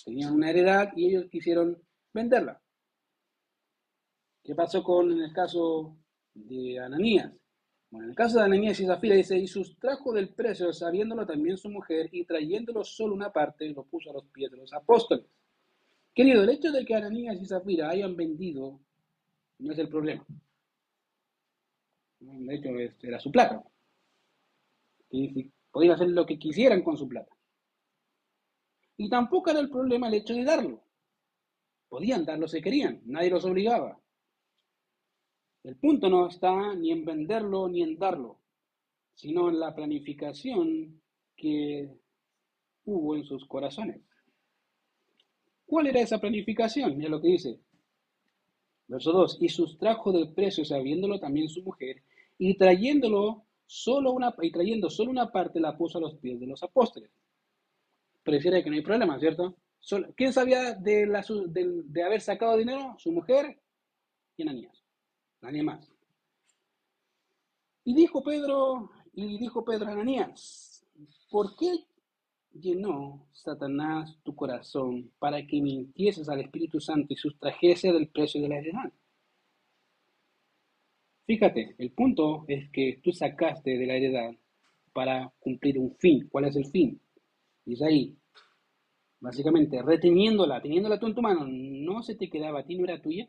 A: tenían una heredad y ellos quisieron venderla. ¿Qué pasó con el caso de Ananías? Bueno, en el caso de Ananías y Zafira dice, y sustrajo del precio, sabiéndolo también su mujer, y trayéndolo solo una parte, lo puso a los pies de los apóstoles. Querido, el hecho de que Ananías y Zafira hayan vendido no es el problema. De hecho, era su plata. Podían hacer lo que quisieran con su plata. Y tampoco era el problema el hecho de darlo. Podían darlo si querían, nadie los obligaba. El punto no está ni en venderlo ni en darlo, sino en la planificación que hubo en sus corazones. ¿Cuál era esa planificación? Mira lo que dice. Verso 2. Y sustrajo del precio, sabiéndolo también su mujer, y trayéndolo solo una, y trayendo solo una parte la puso a los pies de los apóstoles. Pareciera que no hay problema, ¿cierto? ¿Quién sabía de, haber sacado dinero? Su mujer y Ananías nadie más. Y dijo Pedro, y dijo Pedro a Ananías, ¿por qué llenó Satanás tu corazón para que mintieses al Espíritu Santo y sustrajese del precio de la heredad? Fíjate, el punto es que tú sacaste de la heredad para cumplir un fin. ¿Cuál es el fin? Dice ahí, básicamente, reteniéndola, teniéndola tú en tu mano, no se te quedaba a ti, no era tuya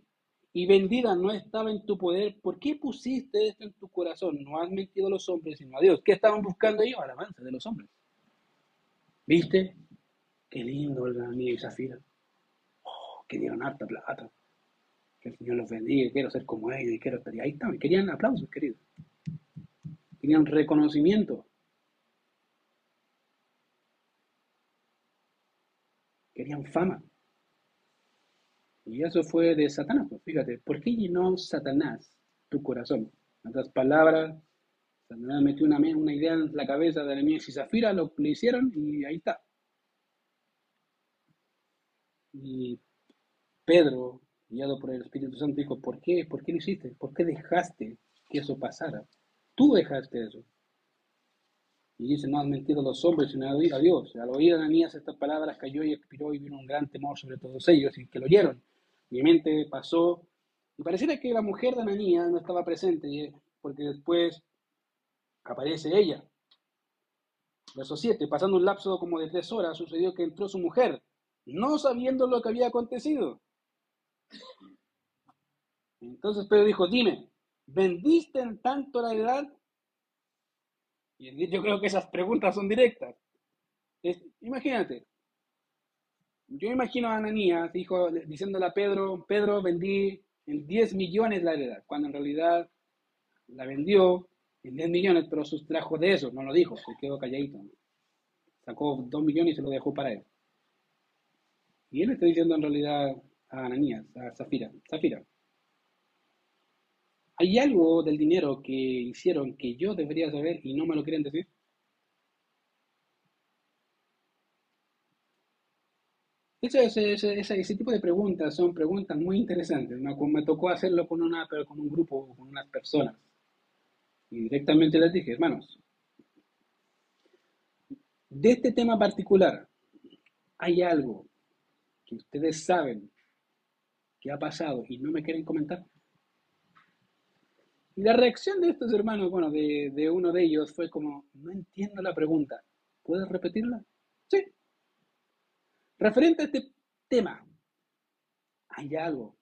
A: y vendida no estaba en tu poder, ¿por qué pusiste esto en tu corazón? No has mentido a los hombres, sino a Dios. ¿Qué estaban buscando ellos? Alabanza de los hombres. ¿Viste? Qué lindo el amigo y Zafira. Oh, que dieron harta plata. Que el Señor los bendiga, quiero ser como ellos y quiero estar. ahí estaban, querían aplausos, queridos. Querían reconocimiento. Querían fama. Y eso fue de Satanás. Pues, fíjate, ¿por qué llenó Satanás tu corazón? En otras palabras, Satanás metió una, una idea en la cabeza de Ananías y Zafira, lo le hicieron y ahí está. Y Pedro, guiado por el Espíritu Santo, dijo, ¿por qué? ¿Por qué lo hiciste? ¿Por qué dejaste que eso pasara? Tú dejaste eso. Y dice, no has mentido los hombres, sino a Dios. Al oír a Ananías estas palabras cayó y expiró y vino un gran temor sobre todos ellos y que lo oyeron. Obviamente pasó, y pareciera que la mujer de Ananías no estaba presente, porque después aparece ella. Verso 7, pasando un lapso como de tres horas, sucedió que entró su mujer, no sabiendo lo que había acontecido. Entonces Pedro dijo, dime, ¿vendiste en tanto la edad? Y yo creo que esas preguntas son directas. imagínate, yo imagino a Ananías dijo, diciéndole a Pedro, Pedro vendí en 10 millones la heredad, cuando en realidad la vendió en 10 millones, pero sustrajo de eso, no lo dijo, se quedó calladito. Sacó 2 millones y se lo dejó para él. Y él está diciendo en realidad a Ananías, a Zafira, Zafira, ¿hay algo del dinero que hicieron que yo debería saber y no me lo quieren decir? Ese, tipo de preguntas son preguntas muy interesantes. Me, tocó hacerlo con, una, con un grupo, con unas personas. Y directamente les dije, hermanos, de este tema particular, ¿hay algo que ustedes saben que ha pasado y no me quieren comentar? Y la reacción de estos hermanos, bueno, de, de uno de ellos fue como, no entiendo la pregunta, ¿puedes repetirla? Sí, Referente a este tema, hay algo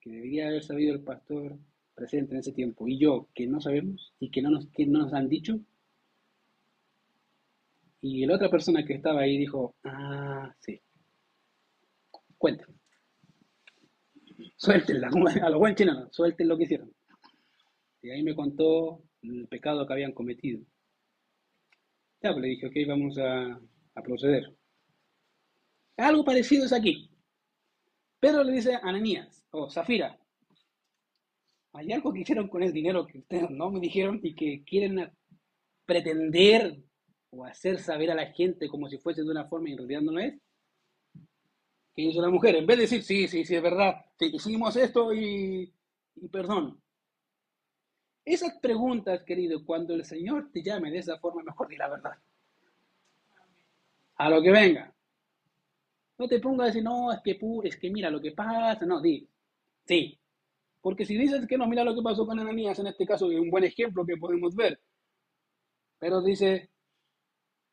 A: que debería haber sabido el pastor presente en ese tiempo y yo que no sabemos y que no nos, que no nos han dicho. Y la otra persona que estaba ahí dijo, ah, sí, cuenten. Suéltenla, a los buenos chilenos, suelten lo que hicieron. Y ahí me contó el pecado que habían cometido. Ya, pues le dije, ok, vamos a proceder. Algo parecido es aquí. Pedro le dice a Ananías o Zafira, hay algo que hicieron con el dinero que ustedes no me dijeron y que quieren pretender o hacer saber a la gente como si fuese de una forma y en realidad no lo es. ¿Qué hizo la mujer? En vez de decir, sí, sí, sí, es verdad, hicimos esto y, y perdón. Esas preguntas, querido, cuando el Señor te llame de esa forma, mejor di la verdad. A lo que venga. No te pongas a decir, no, es que, es que mira lo que pasa. No, di, sí. Porque si dices que no, mira lo que pasó con Ananías, en este caso es un buen ejemplo que podemos ver. Pero dice,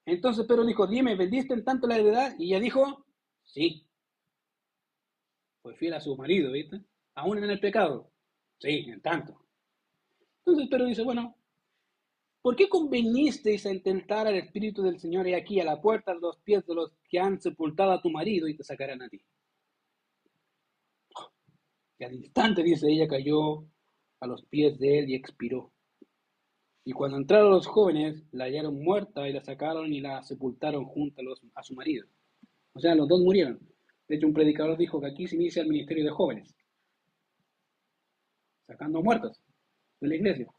A: entonces Pedro dijo, dime, ¿vendiste en tanto la heredad? Y ella dijo, sí. Fue fiel a su marido, ¿viste? Aún en el pecado. Sí, en tanto. Entonces Pedro dice, bueno, ¿Por qué convenisteis a intentar al Espíritu del Señor y aquí a la puerta de los pies de los que han sepultado a tu marido y te sacarán a ti? Y al instante, dice ella, cayó a los pies de él y expiró. Y cuando entraron los jóvenes, la hallaron muerta y la sacaron y la sepultaron junto a, a su marido. O sea, los dos murieron. De hecho, un predicador dijo que aquí se inicia el ministerio de jóvenes, sacando muertos de la iglesia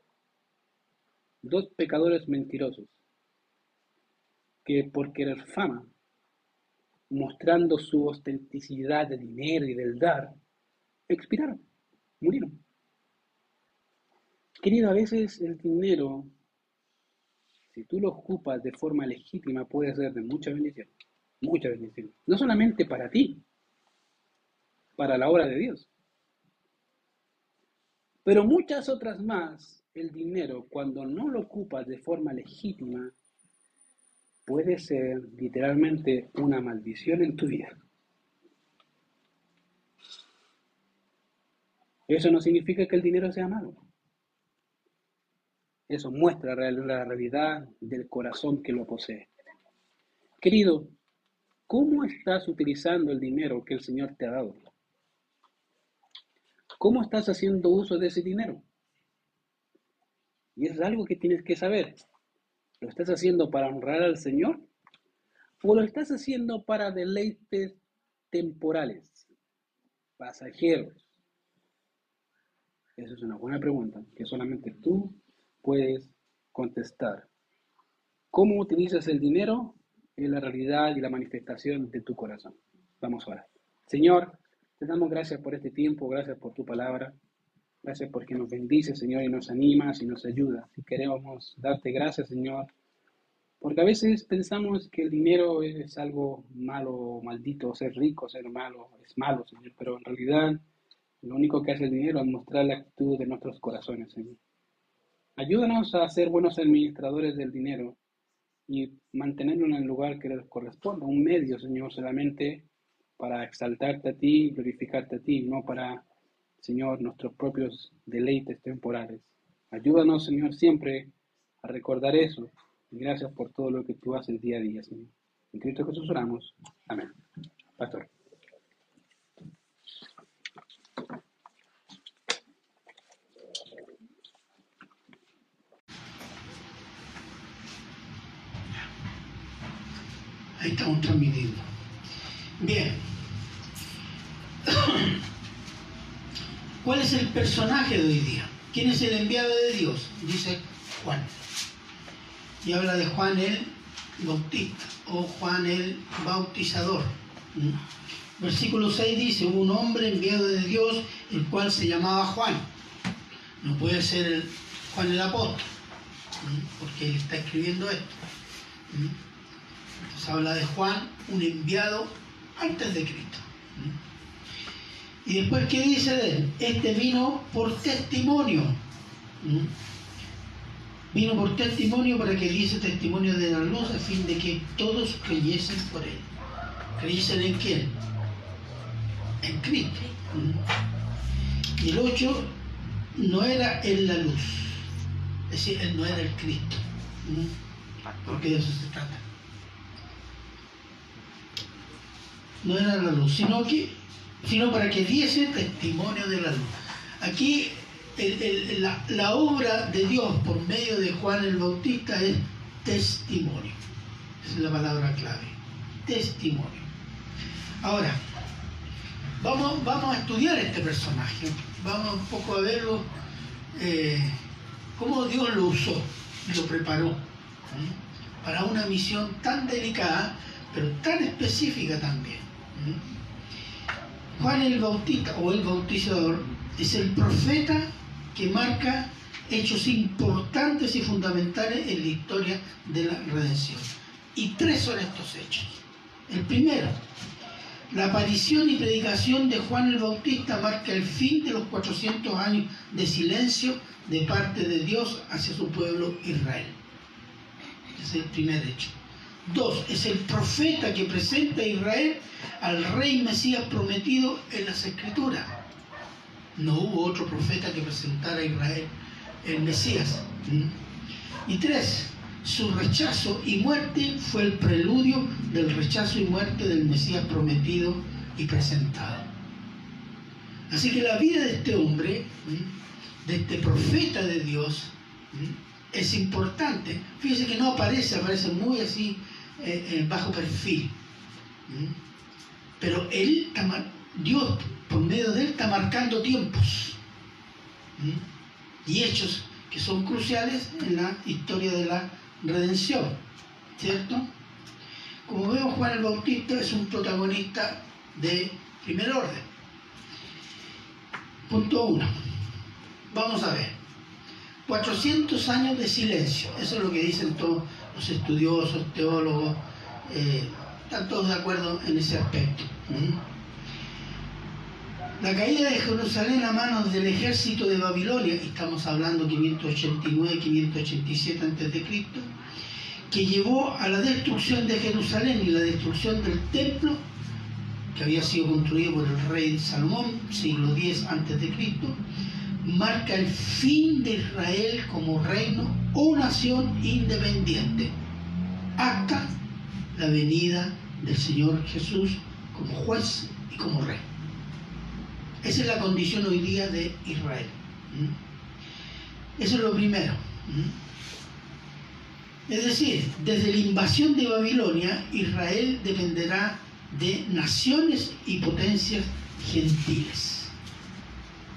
A: dos pecadores mentirosos, que por querer fama, mostrando su ostenticidad de dinero y del dar, expiraron, murieron. Querido, a veces el dinero, si tú lo ocupas de forma legítima, puede ser de mucha bendición, mucha bendición. No solamente para ti, para la obra de Dios, pero muchas otras más el dinero, cuando no lo ocupas de forma legítima, puede ser literalmente una maldición en tu vida. Eso no significa que el dinero sea malo. Eso muestra la realidad del corazón que lo posee. Querido, ¿cómo estás utilizando el dinero que el Señor te ha dado? ¿Cómo estás haciendo uso de ese dinero? Y es algo que tienes que saber. ¿Lo estás haciendo para honrar al Señor? ¿O lo estás haciendo para deleites temporales, pasajeros? Esa es una buena pregunta que solamente tú puedes contestar. ¿Cómo utilizas el dinero? en la realidad y la manifestación de tu corazón. Vamos ahora. Señor, te damos gracias por este tiempo, gracias por tu palabra. Gracias porque nos bendice, Señor, y nos animas y nos ayuda. Y queremos darte gracias, Señor, porque a veces pensamos que el dinero es algo malo, maldito, ser rico, ser malo, es malo, Señor, pero en realidad lo único que hace el dinero es mostrar la actitud de nuestros corazones, Señor. Ayúdanos a ser buenos administradores del dinero y mantenerlo en el lugar que les corresponde, un medio, Señor, solamente para exaltarte a ti, glorificarte a ti, no para, Señor, nuestros propios deleites temporales. Ayúdanos, Señor, siempre a recordar eso. Gracias por todo lo que tú haces día a día, Señor. En Cristo Jesús oramos. Amén. Pastor.
B: Ahí estamos transmitiendo. Bien. ¿Cuál es el personaje de hoy día? ¿Quién es el enviado de Dios? Dice Juan. Y habla de Juan el Bautista o Juan el Bautizador. ¿Mm? Versículo 6 dice, un hombre enviado de Dios, el cual se llamaba Juan. No puede ser Juan el apóstol, ¿Mm? porque él está escribiendo esto. ¿Mm? Entonces habla de Juan, un enviado antes de Cristo. Y después, ¿qué dice de él? Este vino por testimonio. Vino por testimonio para que diese testimonio de la luz a fin de que todos creyesen por él. ¿Creyesen en quién? En Cristo. Y el 8 no era en la luz. Es decir, él no era el Cristo. Porque de eso se trata. No era la luz, sino que sino para que diese testimonio de la luz. Aquí la, obra de Dios por medio de Juan el Bautista es testimonio. Esa es la palabra clave. Testimonio. Ahora, vamos, vamos a estudiar este personaje. Vamos un poco a verlo, eh, cómo Dios lo usó lo preparó ¿eh? para una misión tan delicada, pero tan específica también. ¿eh? Juan el Bautista o el Bautizador es el profeta que marca hechos importantes y fundamentales en la historia de la redención. Y tres son estos hechos. El primero, la aparición y predicación de Juan el Bautista marca el fin de los 400 años de silencio de parte de Dios hacia su pueblo Israel. Ese es el primer hecho. Dos, es el profeta que presenta a Israel al rey Mesías prometido en las Escrituras. No hubo otro profeta que presentara a Israel el Mesías. Y tres, su rechazo y muerte fue el preludio del rechazo y muerte del Mesías prometido y presentado. Así que la vida de este hombre, de este profeta de Dios, es importante. Fíjese que no aparece, aparece muy así eh, eh, bajo perfil. Pero él, Dios, por medio de él, está marcando tiempos y hechos que son cruciales en la historia de la redención. ¿Cierto? Como vemos, Juan el Bautista es un protagonista de primer orden. Punto uno. Vamos a ver. 400 años de silencio. Eso es lo que dicen todos los estudiosos, teólogos, eh, están todos de acuerdo en ese aspecto. La caída de Jerusalén a manos del ejército de Babilonia, estamos hablando 589-587 a.C., que llevó a la destrucción de Jerusalén y la destrucción del templo, que había sido construido por el rey Salomón, siglo X a.C., marca el fin de Israel como reino o nación independiente, hasta la venida del Señor Jesús como juez y como rey. Esa es la condición hoy día de Israel. Eso es lo primero. Es decir, desde la invasión de Babilonia, Israel dependerá de naciones y potencias gentiles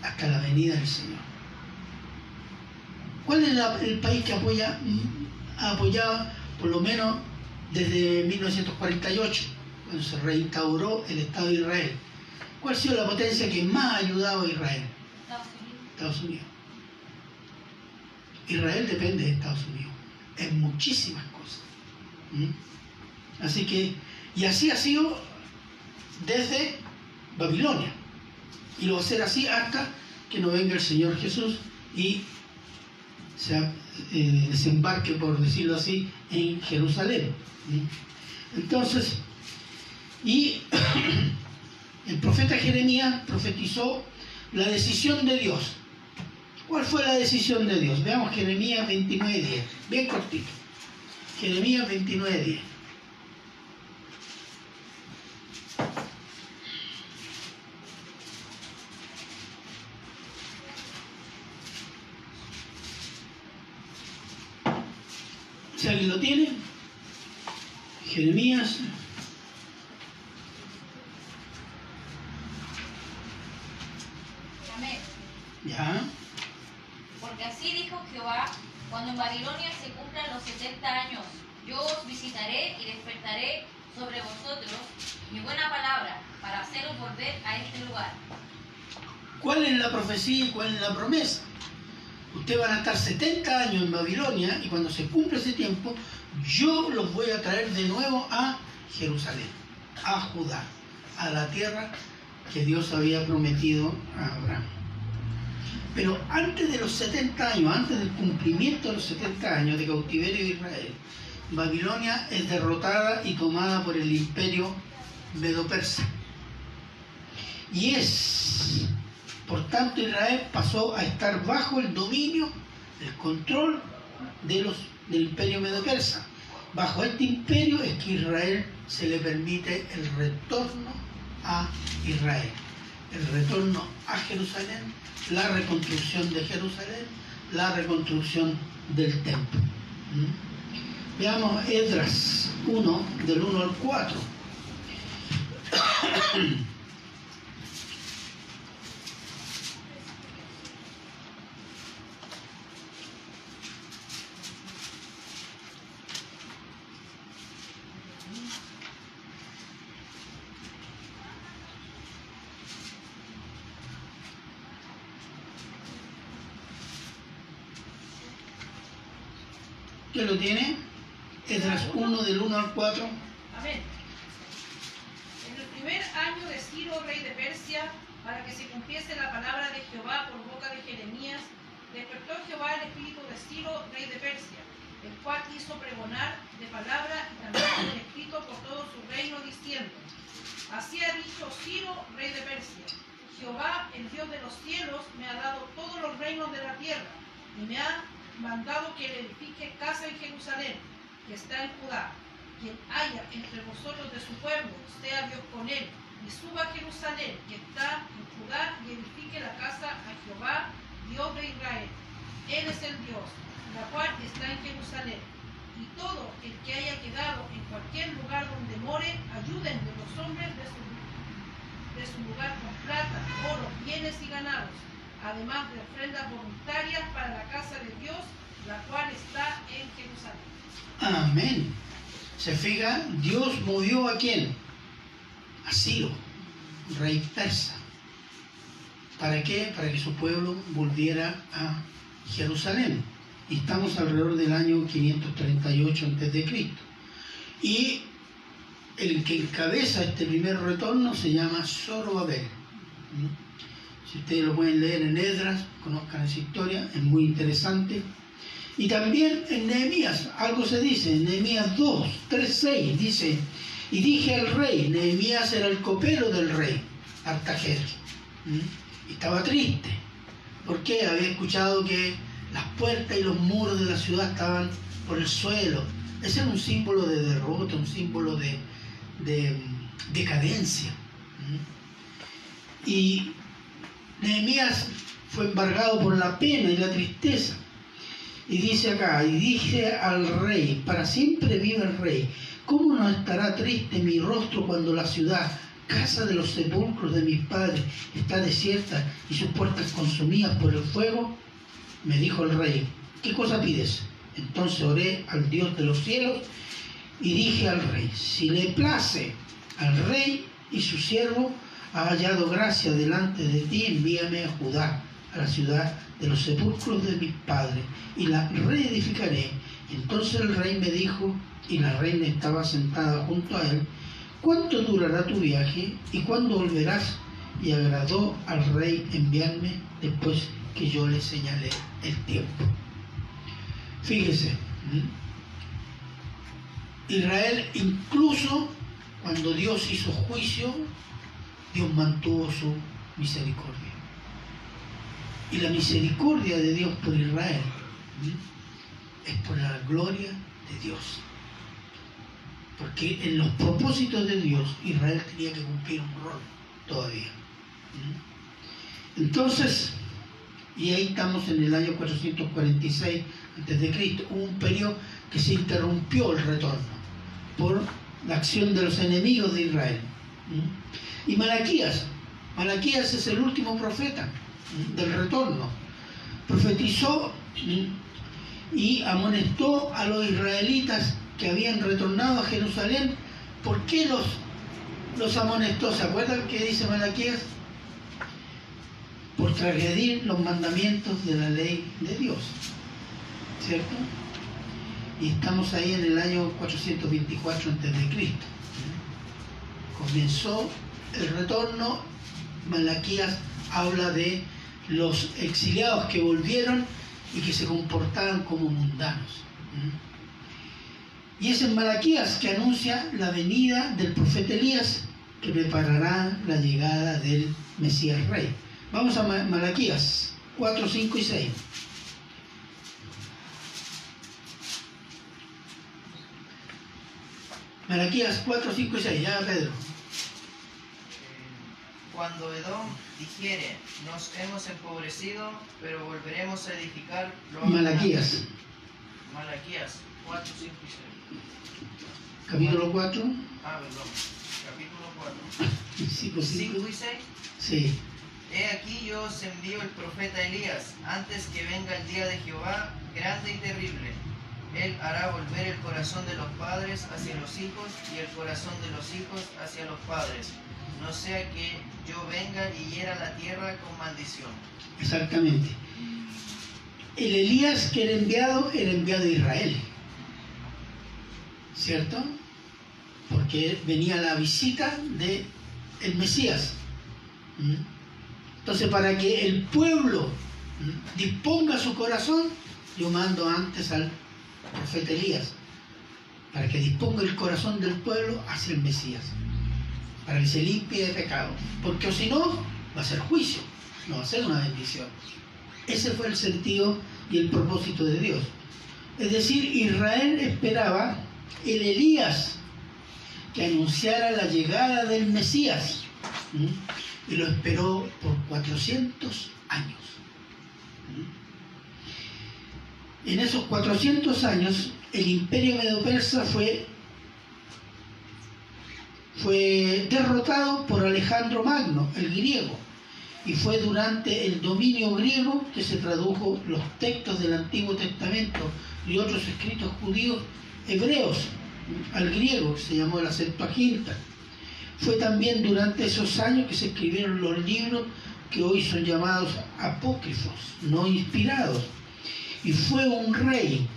B: hasta la venida del Señor. ¿Cuál es el país que apoya, ha apoyado por lo menos desde 1948, cuando se reinstauró el Estado de Israel? ¿Cuál ha sido la potencia que más ha ayudado a Israel? Estados Unidos. Estados Unidos. Israel depende de Estados Unidos en muchísimas cosas. ¿Mm? Así que, y así ha sido desde Babilonia. Y lo va a ser así hasta que no venga el Señor Jesús y se eh, desembarque, por decirlo así, en Jerusalén. Entonces, y el profeta Jeremías profetizó la decisión de Dios. ¿Cuál fue la decisión de Dios? Veamos Jeremías 29.10, bien cortito. Jeremías 29.10. Si alguien lo tiene, Jeremías
C: Amén.
B: Ya.
C: Porque así dijo Jehová, cuando en Babilonia se cumplan los 70 años, yo os visitaré y despertaré sobre vosotros mi buena palabra para haceros volver a este lugar.
B: ¿Cuál es la profecía y cuál es la promesa? Ustedes van a estar 70 años en Babilonia y cuando se cumpla ese tiempo, yo los voy a traer de nuevo a Jerusalén, a Judá, a la tierra que Dios había prometido a Abraham. Pero antes de los 70 años, antes del cumplimiento de los 70 años de cautiverio de Israel, Babilonia es derrotada y tomada por el imperio medo-persa. Y es, por tanto, Israel pasó a estar bajo el dominio, el control de los, del imperio medo-persa. Bajo este imperio es que Israel se le permite el retorno a Israel, el retorno a Jerusalén, la reconstrucción de Jerusalén, la reconstrucción del templo. ¿Mm? Veamos Edras 1, del 1 al 4. ¿Quién lo tiene? Esdras 1 del 1 al 4.
D: Amén. En el primer año de Ciro, rey de Persia, para que se cumpliese la palabra de Jehová por boca de Jeremías, despertó Jehová el espíritu de Ciro, rey de Persia, el cual hizo pregonar de palabra y también el escrito por todo su reino, diciendo, Así ha dicho Ciro, rey de Persia, Jehová, el Dios de los cielos, me ha dado todos los reinos de la tierra, y me ha mandado que edifique casa en Jerusalén, que está en Judá. Quien haya entre vosotros de su pueblo, sea Dios con él, y suba a Jerusalén, que está en Judá, y edifique la casa a Jehová, Dios de Israel. Él es el Dios, la cual está en Jerusalén. Y todo el que haya quedado en cualquier lugar donde more, ayuden de los hombres de su, de su lugar con plata, oro, bienes y ganados, además de ofrendas voluntarias para la casa de Dios, la cual está en Jerusalén.
B: Amén. Se fija, Dios movió a quién? A Ciro, rey persa. ¿Para qué? Para que su pueblo volviera a Jerusalén. Y estamos alrededor del año 538 a.C. Y el que encabeza este primer retorno se llama Zorobabel. Si ustedes lo pueden leer en Edras, conozcan esa historia, es muy interesante. Y también en Nehemías, algo se dice, en Nehemías 2, 3, 6, dice, y dije al rey, Nehemías era el copero del rey, Artajerjes, y estaba triste, porque había escuchado que las puertas y los muros de la ciudad estaban por el suelo. Ese era un símbolo de derrota, un símbolo de, de decadencia. Y Nehemías fue embargado por la pena y la tristeza. Y dice acá, y dije al rey, para siempre vive el rey, ¿cómo no estará triste mi rostro cuando la ciudad, casa de los sepulcros de mis padres, está desierta y sus puertas consumidas por el fuego? Me dijo el rey, ¿qué cosa pides? Entonces oré al Dios de los cielos y dije al rey, si le place al rey y su siervo, ha hallado gracia delante de ti, envíame a Judá, a la ciudad de los sepulcros de mis padres, y la reedificaré. Entonces el rey me dijo, y la reina estaba sentada junto a él, ¿cuánto durará tu viaje y cuándo volverás? Y agradó al rey enviarme después que yo le señalé el tiempo. Fíjese, Israel incluso cuando Dios hizo juicio Dios mantuvo su misericordia. Y la misericordia de Dios por Israel es por la gloria de Dios. Porque en los propósitos de Dios Israel tenía que cumplir un rol todavía. Entonces, y ahí estamos en el año 446 a.C., hubo un periodo que se interrumpió el retorno por la acción de los enemigos de Israel. ¿m? Y Malaquías, Malaquías es el último profeta del retorno. Profetizó y amonestó a los israelitas que habían retornado a Jerusalén. ¿Por qué los, los amonestó? ¿Se acuerdan qué dice Malaquías? Por transgredir los mandamientos de la ley de Dios. ¿Cierto? Y estamos ahí en el año 424 a.C. Comenzó el retorno, Malaquías habla de los exiliados que volvieron y que se comportaban como mundanos. Y es en Malaquías que anuncia la venida del profeta Elías que preparará la llegada del Mesías Rey. Vamos a Malaquías 4, 5 y 6. Malaquías 4, 5 y 6, ya Pedro.
E: Cuando Edom dijere, nos hemos empobrecido, pero volveremos a edificar lo
B: Malaquías,
E: Malaquías 4, 5 y 6.
B: capítulo 4,
E: Ah, perdón. Capítulo 4.
B: 5,
E: 5
B: 5.
E: y 6.
B: Sí,
E: He aquí yo os envío el profeta Elías, antes que venga el día de Jehová, grande y terrible. Él hará volver el corazón de los padres hacia los hijos y el corazón de los hijos hacia los padres, no sea que yo venga y hiera la tierra con maldición.
B: exactamente. El Elías que era enviado, era enviado de Israel. ¿Cierto? Porque venía la visita de el Mesías. ¿Mm? Entonces, para que el pueblo ¿mm? disponga su corazón, yo mando antes al profeta Elías, para que disponga el corazón del pueblo hacia el Mesías, para que se limpie de pecado. Porque si no, va a ser juicio, no va a ser una bendición. Ese fue el sentido y el propósito de Dios. Es decir, Israel esperaba el Elías que anunciara la llegada del Mesías. Y lo esperó por 400 años. En esos 400 años, el imperio medo-persa fue, fue derrotado por Alejandro Magno, el griego. Y fue durante el dominio griego que se tradujo los textos del Antiguo Testamento y otros escritos judíos hebreos al griego, que se llamó la Septuaginta. Fue también durante esos años que se escribieron los libros que hoy son llamados apócrifos, no inspirados. Y fue un rey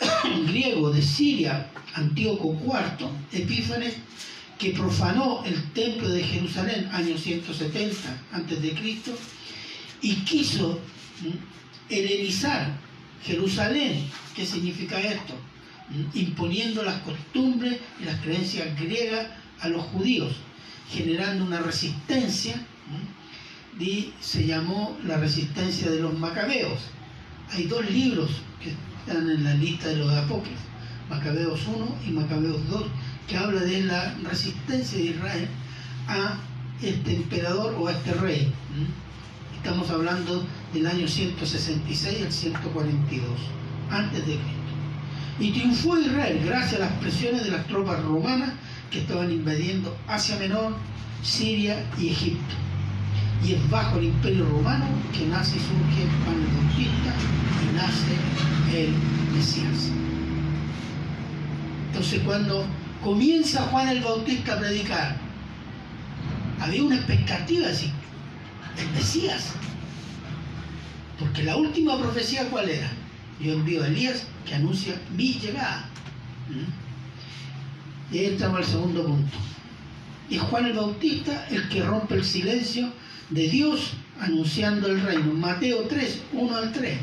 B: griego de Siria, Antíoco IV, Epífanes, que profanó el templo de Jerusalén, año 170 a.C., y quiso helenizar Jerusalén. ¿Qué significa esto? Imponiendo las costumbres y las creencias griegas a los judíos, generando una resistencia, y se llamó la resistencia de los macabeos. Hay dos libros que están en la lista de los apócrifos, Macabeos 1 y Macabeos 2, que habla de la resistencia de Israel a este emperador o a este rey. Estamos hablando del año 166 al 142, antes de Cristo. Y triunfó Israel gracias a las presiones de las tropas romanas que estaban invadiendo Asia Menor, Siria y Egipto. Y es bajo el imperio romano que nace y surge Juan el Bautista y nace el Mesías. Entonces cuando comienza Juan el Bautista a predicar, había una expectativa así, el Mesías. Porque la última profecía cuál era? Yo envío a Elías que anuncia mi llegada. ¿Mm? Y ahí entramos al segundo punto. Y Juan el Bautista el que rompe el silencio de Dios anunciando el reino. Mateo 3, 1 al 3.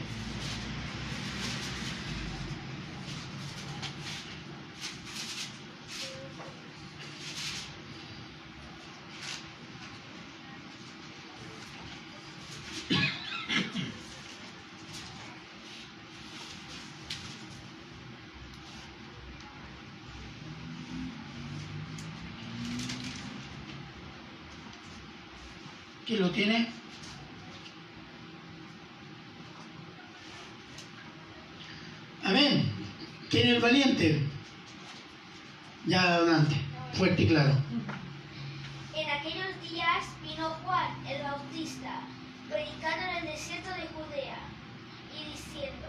B: ¿Quién lo tiene? Amén. ¿Quién es el valiente? Ya adelante, fuerte y claro.
F: En aquellos días vino Juan el Bautista, predicando en el desierto de Judea, y diciendo,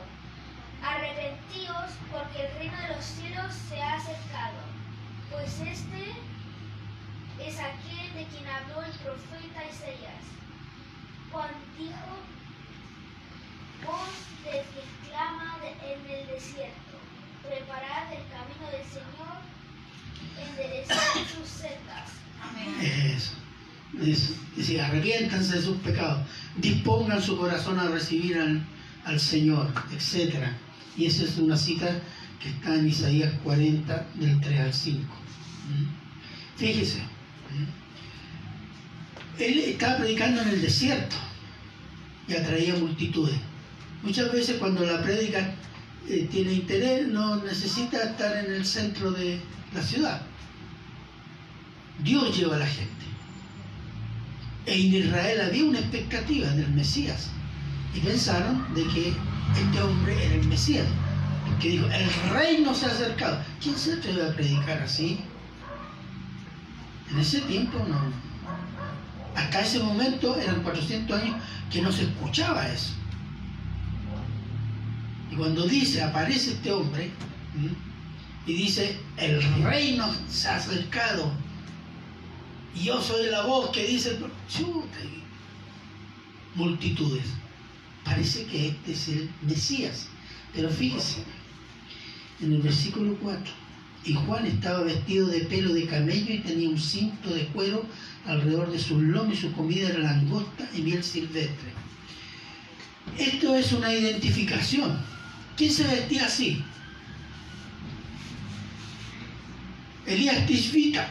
F: Arrepentíos, porque el reino de los cielos se ha acercado. Pues este es aquel de quien habló el profeta Isaías. Juan dijo, voz del que clama en el desierto, preparad el camino del Señor, enderezad sus sendas.
C: Amén.
B: Eso. Eso. Dice, arrepiéntanse de sus pecados, dispongan su corazón a recibir al, al Señor, etc. Y esa es una cita que está en Isaías 40, del 3 al 5. ¿Mm? Fíjese. Él estaba predicando en el desierto y atraía multitudes. Muchas veces cuando la prédica eh, tiene interés, no necesita estar en el centro de la ciudad. Dios lleva a la gente. En Israel había una expectativa del Mesías. Y pensaron de que este hombre era el Mesías. Porque dijo, el reino se ha acercado. ¿Quién se atreve a predicar así? En ese tiempo no. Hasta ese momento eran 400 años que no se escuchaba eso. Y cuando dice, aparece este hombre, y dice, el reino se ha acercado, y yo soy la voz que dice, chuta, multitudes. Parece que este es el Mesías. Pero fíjese, en el versículo 4, y Juan estaba vestido de pelo de camello y tenía un cinto de cuero alrededor de sus lomos y su comida era langosta y miel silvestre. Esto es una identificación. ¿Quién se vestía así? Elías Tishbita.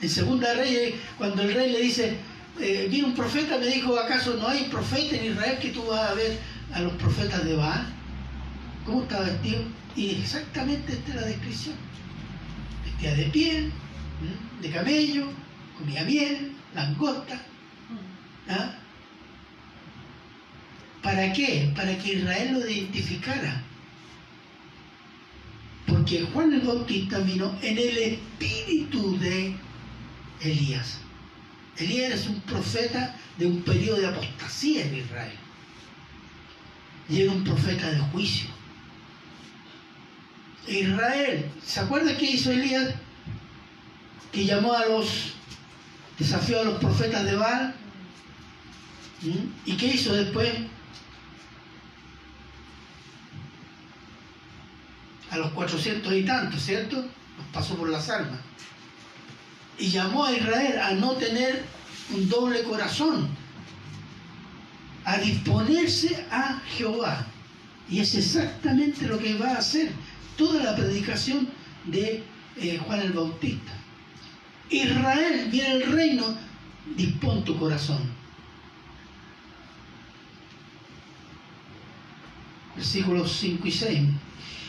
B: En Segunda Reyes, cuando el rey le dice, eh, vino un profeta, me dijo, ¿acaso no hay profeta en Israel que tú vas a ver a los profetas de Baal? ¿Cómo estaba vestido? Y exactamente esta es la descripción. Vestía de piel, de camello, comía miel, langosta. ¿ah? ¿Para qué? Para que Israel lo identificara. Porque Juan el Bautista vino en el espíritu de Elías. Elías es un profeta de un periodo de apostasía en Israel. Y era un profeta de juicio. Israel, ¿se acuerda qué hizo Elías? Que llamó a los, desafió a los profetas de Baal. ¿Mm? ¿Y qué hizo después? A los cuatrocientos y tantos, ¿cierto? Los pasó por las armas. Y llamó a Israel a no tener un doble corazón, a disponerse a Jehová. Y es exactamente lo que va a hacer toda la predicación de eh, Juan el Bautista. Israel, viene el reino, dispón tu corazón. Versículos 5 y 6.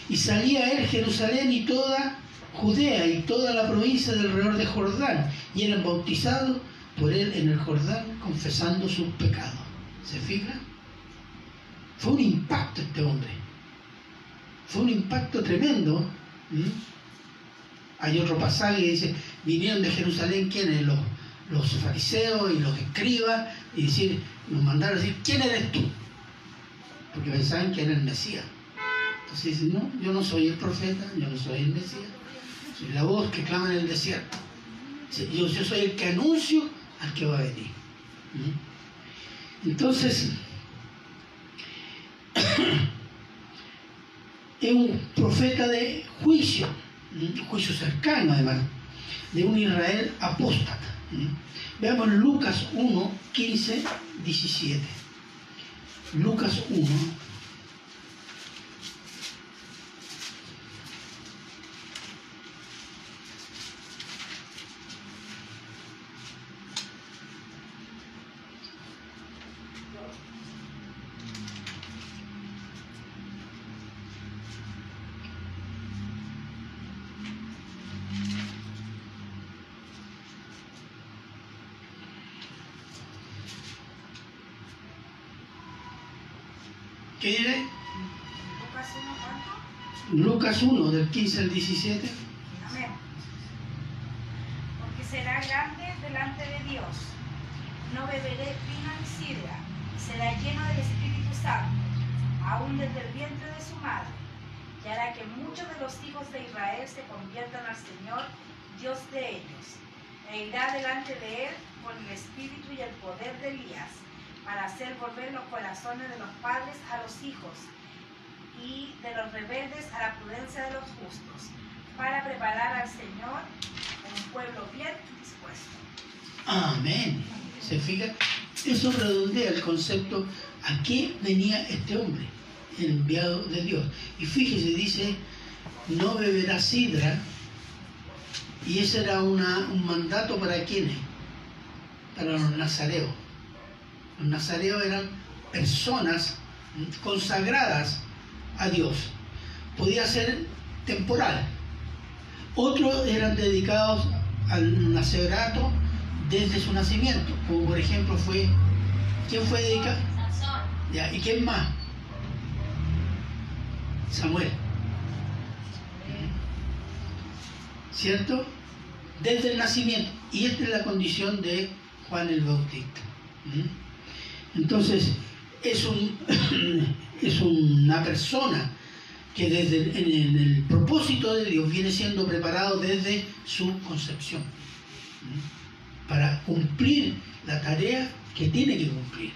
B: Y salía él Jerusalén y toda Judea y toda la provincia del alrededor de Jordán, y eran bautizados por él en el Jordán, confesando sus pecados. ¿Se fija? Fue un impacto este hombre. Fue un impacto tremendo. Hay otro pasaje que dice, vinieron de Jerusalén quienes, los, los fariseos y los escribas, y decir, nos mandaron a decir, ¿quién eres tú? Porque pensaban que era el Mesías. Entonces dicen, no, yo no soy el profeta, yo no soy el Mesías, soy la voz que clama en el desierto. Yo, soy el que anuncio al que va a venir. Entonces, es un profeta de juicio, ¿m? juicio cercano además, de un Israel apóstata. Veamos Lucas 1, 15, 17. Lucas 1. ¿Qué dice?
G: Lucas 1, ¿cuánto?
B: Lucas 1, del 15 al 17.
G: Amén. Porque será grande delante de Dios. No beberé vino ni sidra, y será lleno del Espíritu Santo, aún desde el vientre de su madre. Y hará que muchos de los hijos de Israel se conviertan al Señor, Dios de ellos. E irá delante de él con el espíritu y el poder de Elías, para hacer volver los corazones de los padres a los hijos y de los rebeldes a la prudencia de los justos, para preparar al Señor un pueblo bien dispuesto.
B: Amén. ¿Se fija? Eso redondea el concepto a qué venía este hombre, el enviado de Dios. Y fíjese, dice, no beberá sidra. Y ese era una- un mandato para quienes? Para los nazareos. Los eran personas consagradas a Dios. Podía ser temporal. Otros eran dedicados al nacerato desde su nacimiento, como por ejemplo fue, ¿quién fue dedicado? Ya, ¿Y quién más? Samuel. ¿Cierto? Desde el nacimiento. Y esta es la condición de Juan el Bautista. ¿Mm? Entonces, es, un, es una persona que desde el- en, el, propósito de Dios viene siendo preparado desde su concepción. Para cumplir la tarea que tiene que cumplir.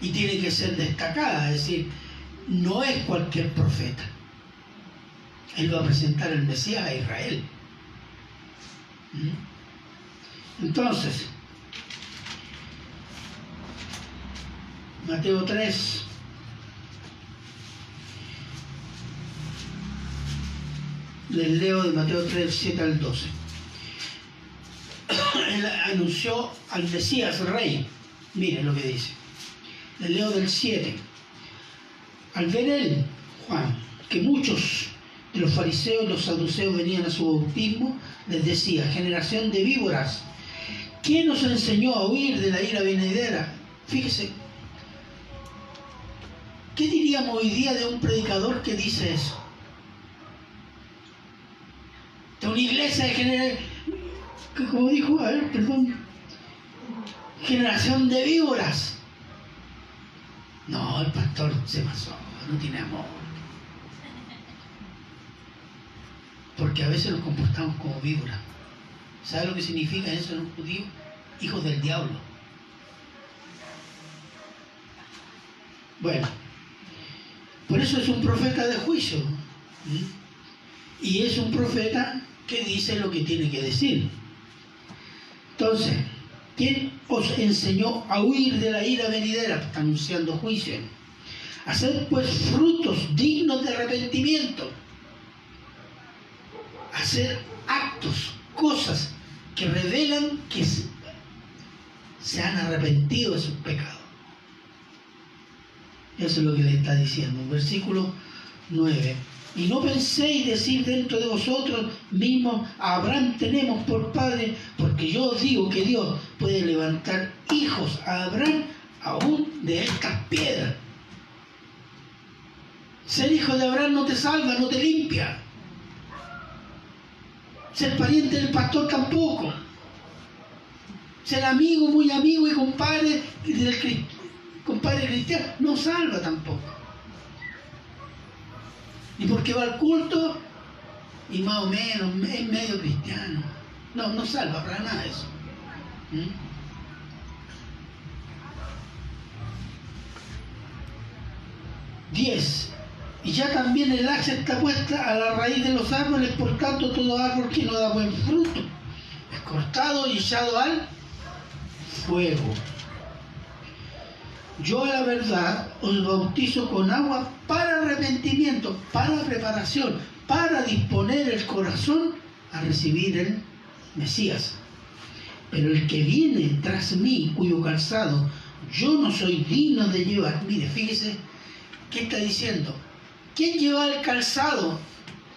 B: Y tiene que ser destacada, es decir, no es cualquier profeta. Él va a presentar el Mesías a Israel. Entonces, Mateo 3. Les leo de Mateo 3, 7 al 12. Él anunció al Mesías rey. Miren lo que dice. Les leo del 7. Al ver él, Juan, que muchos de los fariseos y los saduceos venían a su bautismo, les decía, generación de víboras, ¿quién nos enseñó a huir de la ira venidera? Fíjese, ¿qué diríamos hoy día de un predicador que dice eso? De una iglesia de generación, perdón, generación de víboras. No, el pastor se pasó, no tiene amor. Porque a veces nos comportamos como víboras. ¿Sabe lo que significa eso en un judío? Hijos del diablo. Bueno, por eso es un profeta de juicio. ¿m? Y es un profeta que dice lo que tiene que decir. Entonces, ¿quién os enseñó a huir de la ira venidera? Anunciando juicio. Hacer pues frutos dignos de arrepentimiento. Hacer actos, cosas que revelan que se han arrepentido de sus pecados. Eso es lo que le está diciendo. Versículo 9. Y no penséis decir dentro de vosotros mismos, Abraham tenemos por padre, porque yo os digo que Dios puede levantar hijos a Abraham aún de estas piedras. Ser hijo de Abraham no te salva, no te limpia. Ser pariente del pastor tampoco. Ser amigo, muy amigo y compadre del compadre cristiano no salva tampoco. Y porque va al culto y más o menos es medio cristiano. No, no salva para nada eso. ¿Mm? Diez. Y ya también el hacha está puesta a la raíz de los árboles, por tanto todo árbol que no da buen fruto es cortado y echado al fuego. Yo a la verdad os bautizo con agua para arrepentimiento, para preparación, para disponer el corazón a recibir el Mesías. Pero el que viene tras mí, cuyo calzado yo no soy digno de llevar, mire, fíjese, ¿qué está diciendo? ¿Quién lleva el calzado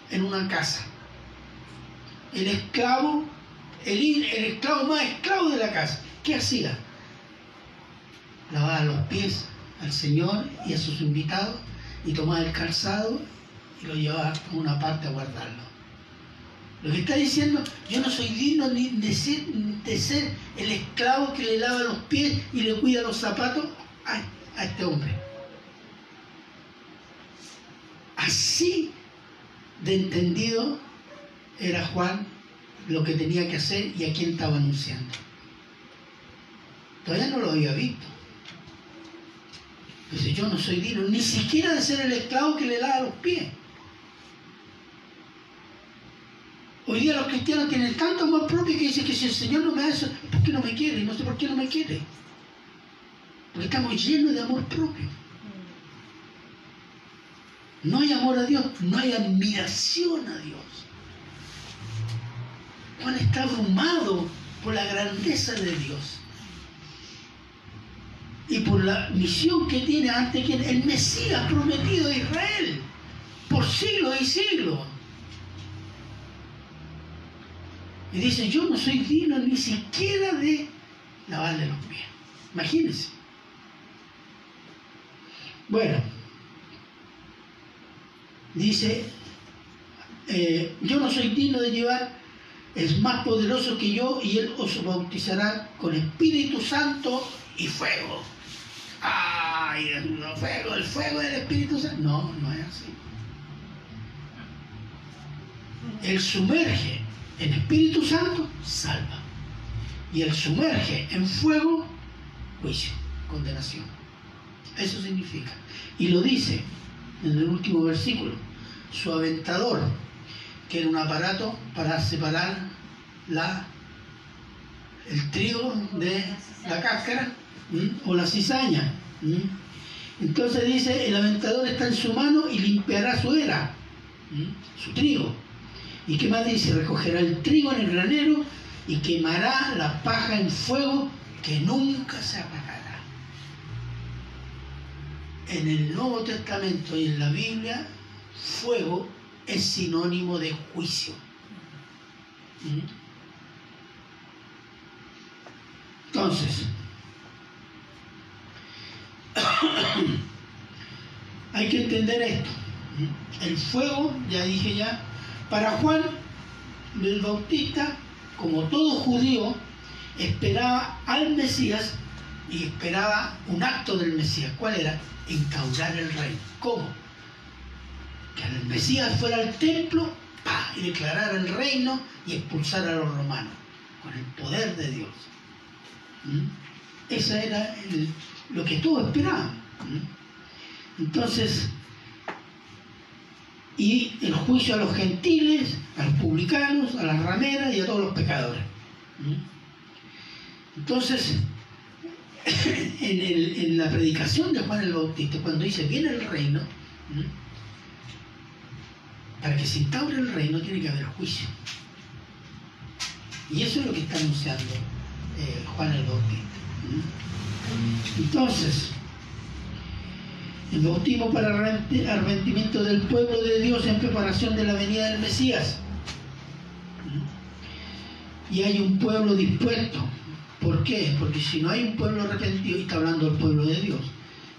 B: en una casa? El esclavo, el, el esclavo más esclavo de la casa. ¿Qué hacía? Lavaba los pies al Señor y a sus invitados, y tomaba el calzado y lo llevaba a una parte a guardarlo. Lo que está diciendo, yo no soy digno ni de ser, de ser el esclavo que le lava los pies y le cuida los zapatos a, a este hombre. Así de entendido era Juan lo que tenía que hacer y a quién estaba anunciando. Todavía no lo había visto. Dice, yo no soy digno ni siquiera de ser el esclavo que le lava los pies. Hoy día los cristianos tienen tanto amor propio que dicen que si el Señor no me hace, ¿por qué no me quiere? No sé por qué no me quiere. Porque estamos llenos de amor propio. No hay amor a Dios, no hay admiración a Dios. Juan está abrumado por la grandeza de Dios y por la misión que tiene ante quien el Mesías prometido a Israel por siglos y siglos. Y dice, yo no soy digno ni siquiera de lavarle los pies. Imagínense. Bueno, dice, eh, yo no soy digno de llevar, es más poderoso que yo y él os bautizará con Espíritu Santo y fuego. ¡Ay, el fuego, el fuego del Espíritu Santo! No, no es así. Él sumerge en Espíritu Santo, salva. Y él sumerge en fuego, juicio, condenación. Eso significa. Y lo dice en el último versículo. Su aventador, que era un aparato para separar la, el trigo de la cáscara ¿m? o la cizaña. ¿m? Entonces dice, el aventador está en su mano y limpiará su era, ¿m? su trigo. ¿Y qué más dice? Recogerá el trigo en el granero y quemará la paja en fuego que nunca se apagará. En el Nuevo Testamento y en la Biblia, fuego es sinónimo de juicio. ¿Mm? Entonces, hay que entender esto. El fuego, ya dije ya, para Juan el Bautista, como todo judío, esperaba al Mesías y esperaba un acto del Mesías. ¿Cuál era? Instaurar el reino. ¿Cómo? Que el Mesías fuera al templo y declarara el reino y expulsara a los romanos con el poder de Dios. ¿Mm? Esa era el- lo que todos esperaban. Entonces, y el juicio a los gentiles, a los publicanos, a las rameras y a todos los pecadores. Entonces, en, la predicación de Juan el Bautista, cuando dice viene el reino, para que se instaure el reino tiene que haber juicio. Y eso es lo que está anunciando eh, Juan el Bautista. Entonces, el bautismo para arrepenti- arrepentimiento del pueblo de Dios en preparación de la venida del Mesías. Y hay un pueblo dispuesto. ¿Por qué? Porque si no hay un pueblo arrepentido, está hablando del pueblo de Dios,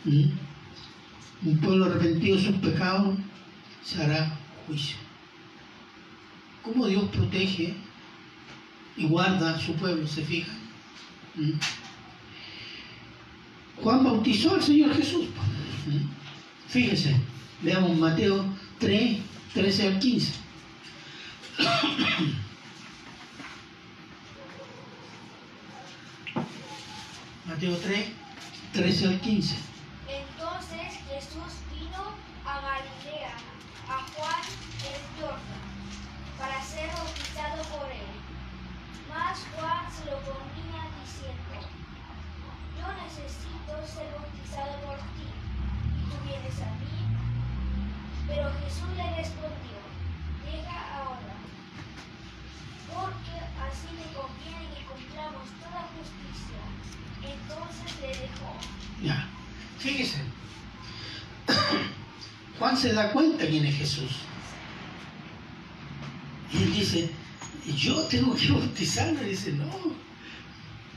B: un pueblo arrepentido de sus pecados, se hará juicio. ¿Cómo Dios protege y guarda a su pueblo? ¿Se fijan? ¿Mm? Juan bautizó al Señor Jesús. Fíjese, veamos Mateo 3, 13 al 15. Mateo 3, 13 al 15.
F: Entonces Jesús vino a Galilea, a Juan el Jordán, para ser bautizado por él. Mas Juan se lo ponía diciendo, yo necesito ser bautizado por ti, y tú vienes a mí. Pero Jesús le respondió, llega ahora, porque así me conviene que cumplamos toda justicia. Entonces le dejó.
B: Ya, fíjese. Juan se da cuenta quién es Jesús. Y él dice, yo tengo que bautizarlo. Y dice, no,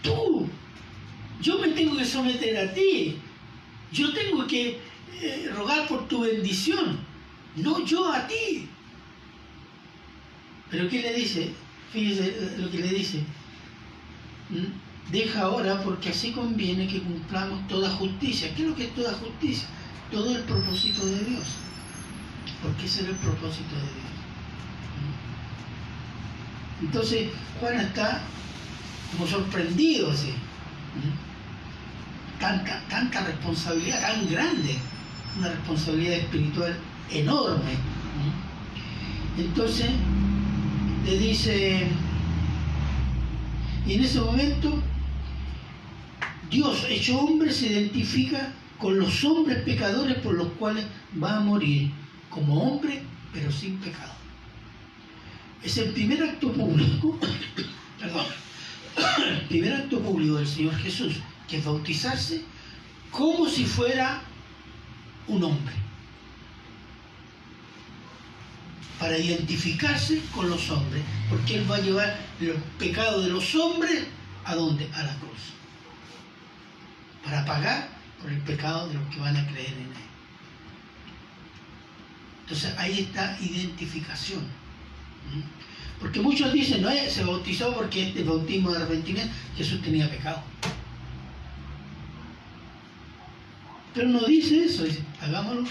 B: tú, yo me tengo que someter a ti. Yo tengo que eh, rogar por tu bendición, no yo a ti. Pero ¿qué le dice? Fíjese lo que le dice. ¿Mm? Deja ahora porque así conviene que cumplamos toda justicia. ¿Qué es lo que es toda justicia? Todo el propósito de Dios. Porque ese era el propósito de Dios. ¿Mm? Entonces Juan está como sorprendido así. Tanta, tanta responsabilidad tan grande, una responsabilidad espiritual enorme. Entonces le dice, y en ese momento Dios hecho hombre se identifica con los hombres pecadores por los cuales va a morir como hombre pero sin pecado. Es el primer acto público, perdón, el primer acto público del Señor Jesús, que es bautizarse como si fuera un hombre, para identificarse con los hombres, porque Él va a llevar los pecados de los hombres a dónde? A la cruz, para pagar por el pecado de los que van a creer en Él. Entonces ahí está identificación. ¿Mm? Porque muchos dicen, no, se bautizó porque el bautismo de arrepentimiento, Jesús tenía pecado. Pero no dice eso, dice, hagámoslo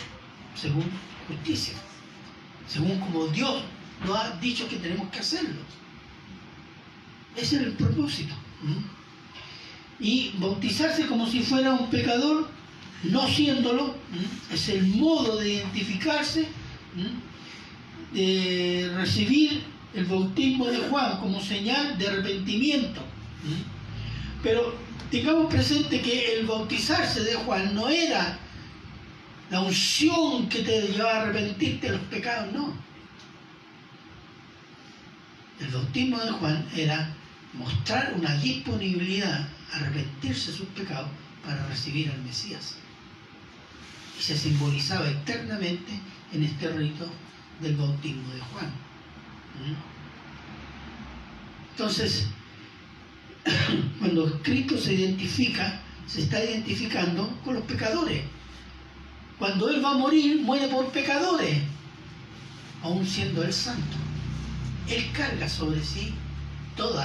B: según justicia, según como Dios nos ha dicho que tenemos que hacerlo. Ese es el propósito. Y bautizarse como si fuera un pecador, no siéndolo, es el modo de identificarse, de recibir el bautismo de Juan como señal de arrepentimiento. Pero tengamos presente que el bautizarse de Juan no era la unción que te llevaba a arrepentirte de los pecados, no. El bautismo de Juan era mostrar una disponibilidad a arrepentirse de sus pecados para recibir al Mesías. Y se simbolizaba eternamente en este rito del bautismo de Juan. Entonces, cuando Cristo se identifica, se está identificando con los pecadores. Cuando Él va a morir, muere por pecadores, aún siendo Él santo. Él carga sobre sí todo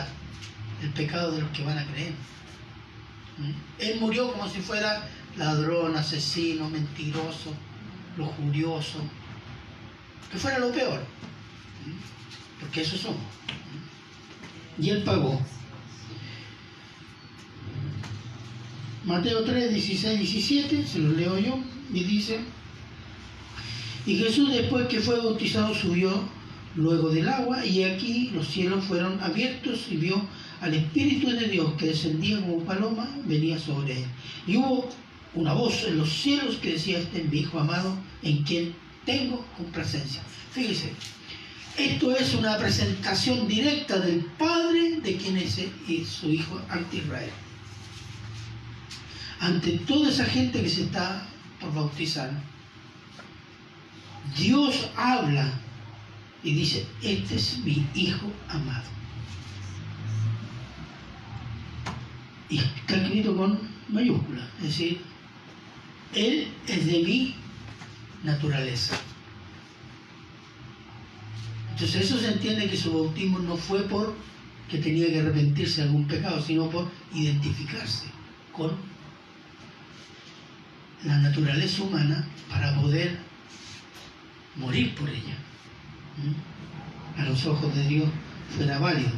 B: el pecado de los que van a creer. Él murió como si fuera ladrón, asesino, mentiroso, lujurioso, que fuera lo peor porque eso somos. Y él pagó. Mateo 3, 16, 17, se los leo yo, y dice, y Jesús después que fue bautizado subió luego del agua, y aquí los cielos fueron abiertos y vio al Espíritu de Dios que descendía como paloma, venía sobre él. Y hubo una voz en los cielos que decía, este es mi Hijo amado, en quien tengo complacencia. Fíjese, esto es una presentación directa del Padre de quien es su Hijo ante Israel. Ante toda esa gente que se está por bautizar, Dios habla y dice, este es mi Hijo amado. Y está escrito con mayúscula, es decir, Él es de mi naturaleza. Entonces eso se entiende que su bautismo no fue por que tenía que arrepentirse de algún pecado, sino por identificarse con la naturaleza humana para poder morir por ella. A los ojos de Dios fuera válido.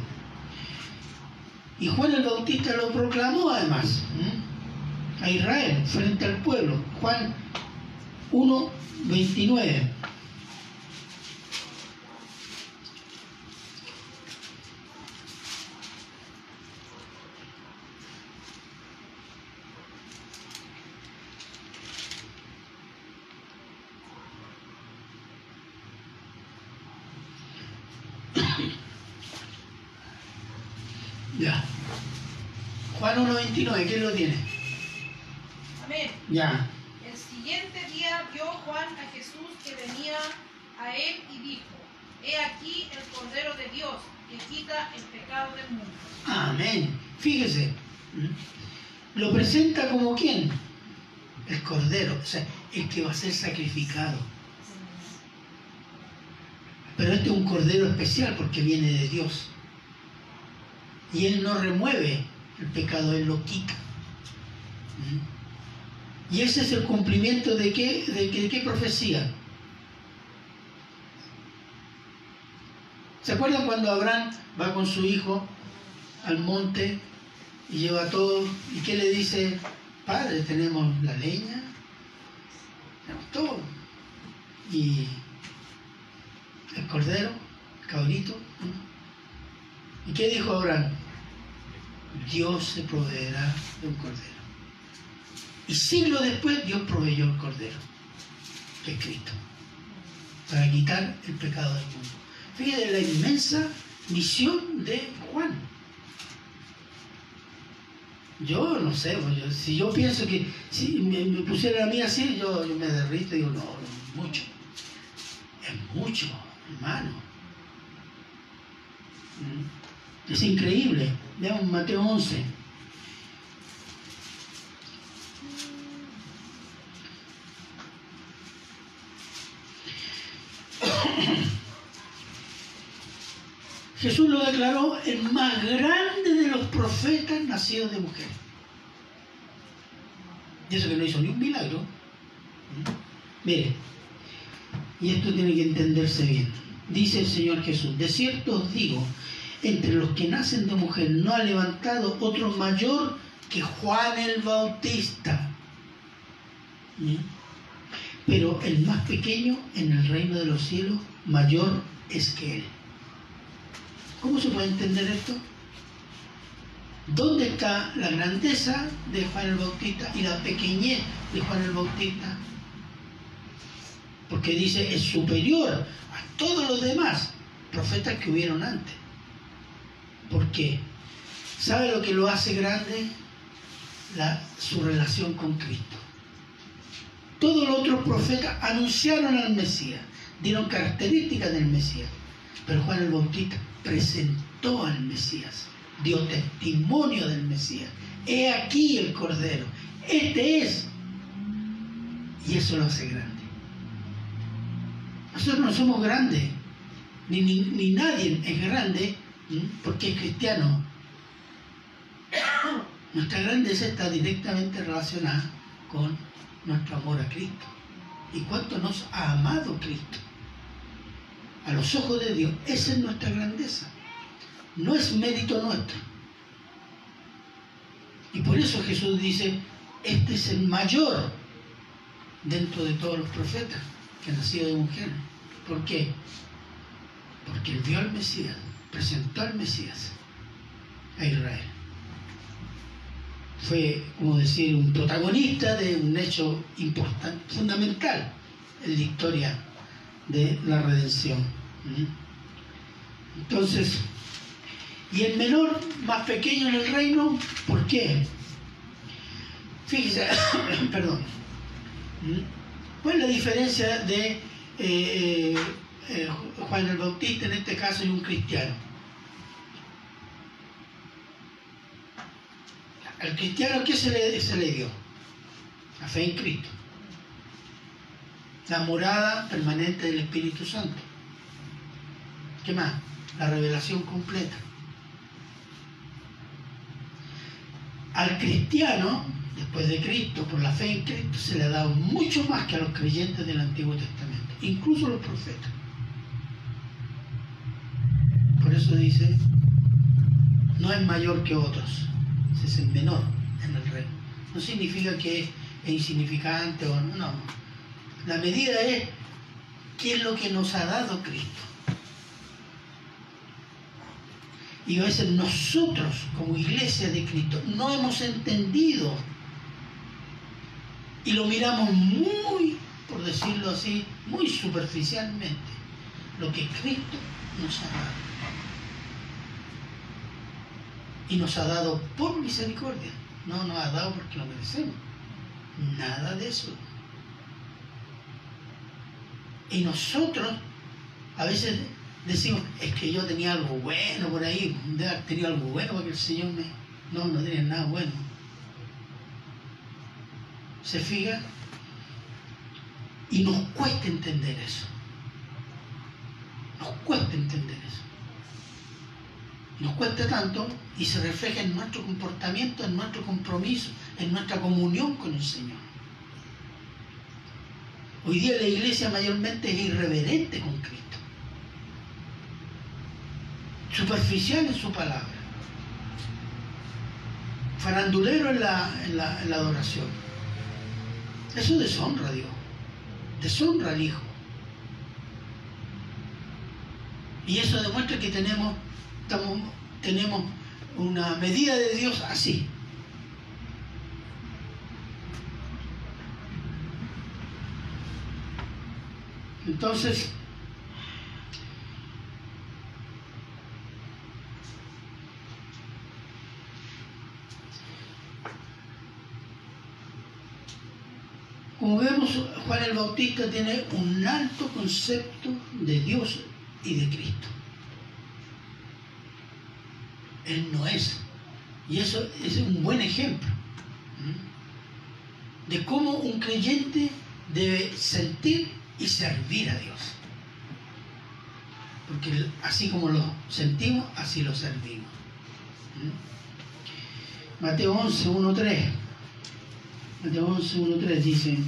B: Y Juan el Bautista lo proclamó además a Israel frente al pueblo. Juan 1, 29. Ya. Juan 1.29, ¿quién lo tiene?
D: Amén.
B: Ya.
D: El siguiente día vio Juan a Jesús que venía a él y dijo, He aquí el Cordero de Dios que quita el pecado del mundo.
B: Amén. Fíjese. Lo presenta como quién? el cordero, o sea, el que va a ser sacrificado. Pero este es un cordero especial porque viene de Dios. Y Él no remueve el pecado, Él lo quita. ¿Mm? Y ese es el cumplimiento de qué, de qué, de qué profecía. ¿Se acuerdan cuando Abraham va con su hijo al monte y lleva todo? ¿Y qué le dice? Padre, tenemos la leña, tenemos todo. Y el cordero, el cabrito. ¿Y qué dijo Abraham? Dios se proveerá de un cordero. Y siglos después Dios proveyó el cordero, es Cristo, para quitar el pecado del mundo. Fíjate la inmensa misión de Juan. Yo no sé, pues, si yo pienso que si me, me pusiera a mí así, yo, yo me derrito y digo, no, mucho. Es mucho, hermano. Mm. Es increíble. Veamos Mateo 11. Jesús lo declaró el más grande de los profetas nacidos de mujer. Y eso que no hizo ni un milagro. ¿Mm? Mire, y esto tiene que entenderse bien. Dice el Señor Jesús, de cierto os digo, entre los que nacen de mujer no ha levantado otro mayor que Juan el Bautista. Pero el más pequeño en el reino de los cielos mayor es que él. ¿Cómo se puede entender esto? ¿Dónde está la grandeza de Juan el Bautista y la pequeñez de Juan el Bautista? Porque dice, es superior todos los demás profetas que hubieron antes. ¿Por qué? ¿Sabe lo que lo hace grande? La- su relación con Cristo. Todos los otros profetas anunciaron al Mesías, dieron características del Mesías. Pero Juan el Bautista presentó al Mesías, dio testimonio del Mesías. He aquí el Cordero, este es. Y eso lo hace grande. Nosotros no somos grandes, ni, ni, ni nadie es grande porque es cristiano. Nuestra grandeza está directamente relacionada con nuestro amor a Cristo. ¿Y cuánto nos ha amado Cristo? A los ojos de Dios, esa es nuestra grandeza. No es mérito nuestro. Y por eso Jesús dice, este es el mayor dentro de todos los profetas que nacido de mujer. ¿Por qué? Porque él vio al Mesías, presentó al Mesías a Israel. Fue, como decir, un protagonista de un hecho importante, fundamental en la historia de la redención. Entonces, y el menor, más pequeño en el reino, ¿por qué? Fíjese, perdón. ¿Cuál es la diferencia de eh, eh, eh, Juan el Bautista en este caso y un cristiano? Al cristiano, ¿qué se le, se le dio? La fe en Cristo. La morada permanente del Espíritu Santo. ¿Qué más? La revelación completa. Al cristiano, después de Cristo, por la fe en Cristo, se le ha dado mucho más que a los creyentes del Antiguo Testamento, incluso los profetas. Por eso dice, no es mayor que otros, es el menor en el reino. No significa que es insignificante o no, no. La medida es qué es lo que nos ha dado Cristo. Y a veces nosotros, como iglesia de Cristo, no hemos entendido y lo miramos muy, por decirlo así, muy superficialmente, lo que Cristo nos ha dado. Y nos ha dado por misericordia, no nos ha dado porque lo merecemos. Nada de eso. Y nosotros a veces decimos, es que yo tenía algo bueno por ahí, tenido algo bueno para que el Señor me... No, no tenía nada bueno. ¿Se fija? Y nos cuesta entender eso. Nos cuesta entender eso. Nos cuesta tanto y se refleja en nuestro comportamiento, en nuestro compromiso, en nuestra comunión con el Señor. Hoy día la iglesia mayormente es irreverente con Cristo. Superficial en su palabra. Farandulero en la, en la, en la adoración. Eso deshonra a Dios. Deshonra al Hijo. Y eso demuestra que tenemos, tenemos una medida de Dios así. Entonces, como vemos, Juan el Bautista tiene un alto concepto de Dios y de Cristo. Él no es. Y eso es un buen ejemplo de cómo un creyente debe sentir y servir a Dios. Porque así como lo sentimos, así lo servimos. Mateo 11, 1, 3. Mateo 11, 1, 3 dice.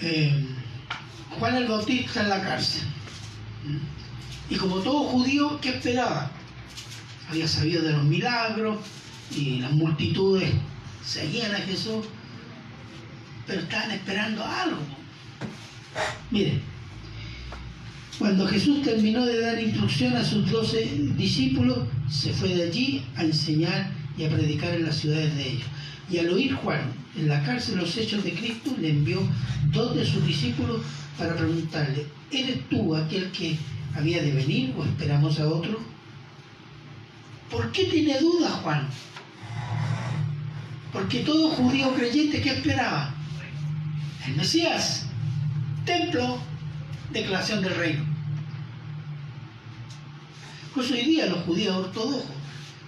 B: eh, Juan el Bautista en la cárcel. Y como todo judío, ¿qué esperaba? Había sabido de los milagros y las multitudes seguían a Jesús, pero estaban esperando algo. Mire, cuando Jesús terminó de dar instrucción a sus doce discípulos, se fue de allí a enseñar y a predicar en las ciudades de ellos. Y al oír Juan en la cárcel los hechos de Cristo, le envió dos de sus discípulos para preguntarle, ¿eres tú aquel que había de venir o esperamos a otro? ¿Por qué tiene duda Juan? Porque todo judío creyente que esperaba el Mesías, templo, declaración del reino. Pues hoy día los judíos ortodoxos,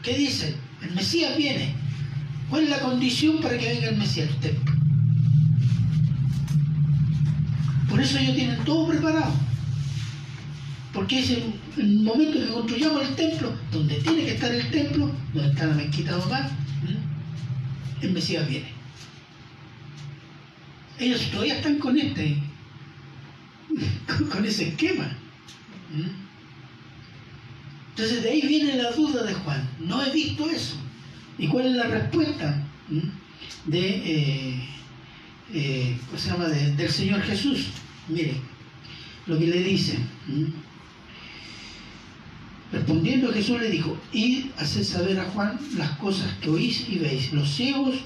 B: ¿qué dicen? El Mesías viene. ¿Cuál es la condición para que venga el Mesías? El templo. Por eso ellos tienen todo preparado. Porque es el, el momento que construyamos el templo, donde tiene que estar el templo, donde está la mezquita normal, el Mesías viene. Ellos todavía están con este, con ese esquema. Entonces de ahí viene la duda de Juan. No he visto eso. ¿Y cuál es la respuesta de, eh, eh, del Señor Jesús? Mire, lo que le dice. Respondiendo Jesús le dijo, id, haced saber a Juan las cosas que oís y veis. Los ciegos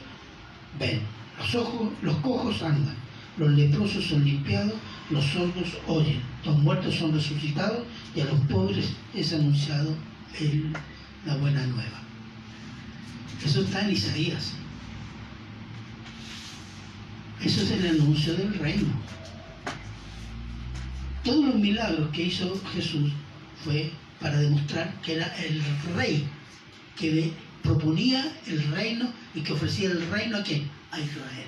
B: ven, los ojos, los cojos andan, los leprosos son limpiados, los sordos oyen, los muertos son resucitados y a los pobres es anunciado la buena nueva. Eso está en Isaías. Eso es el anuncio del reino. Todos los milagros que hizo Jesús fue para demostrar que era el rey que proponía el reino y que ofrecía el reino a quién? A Israel.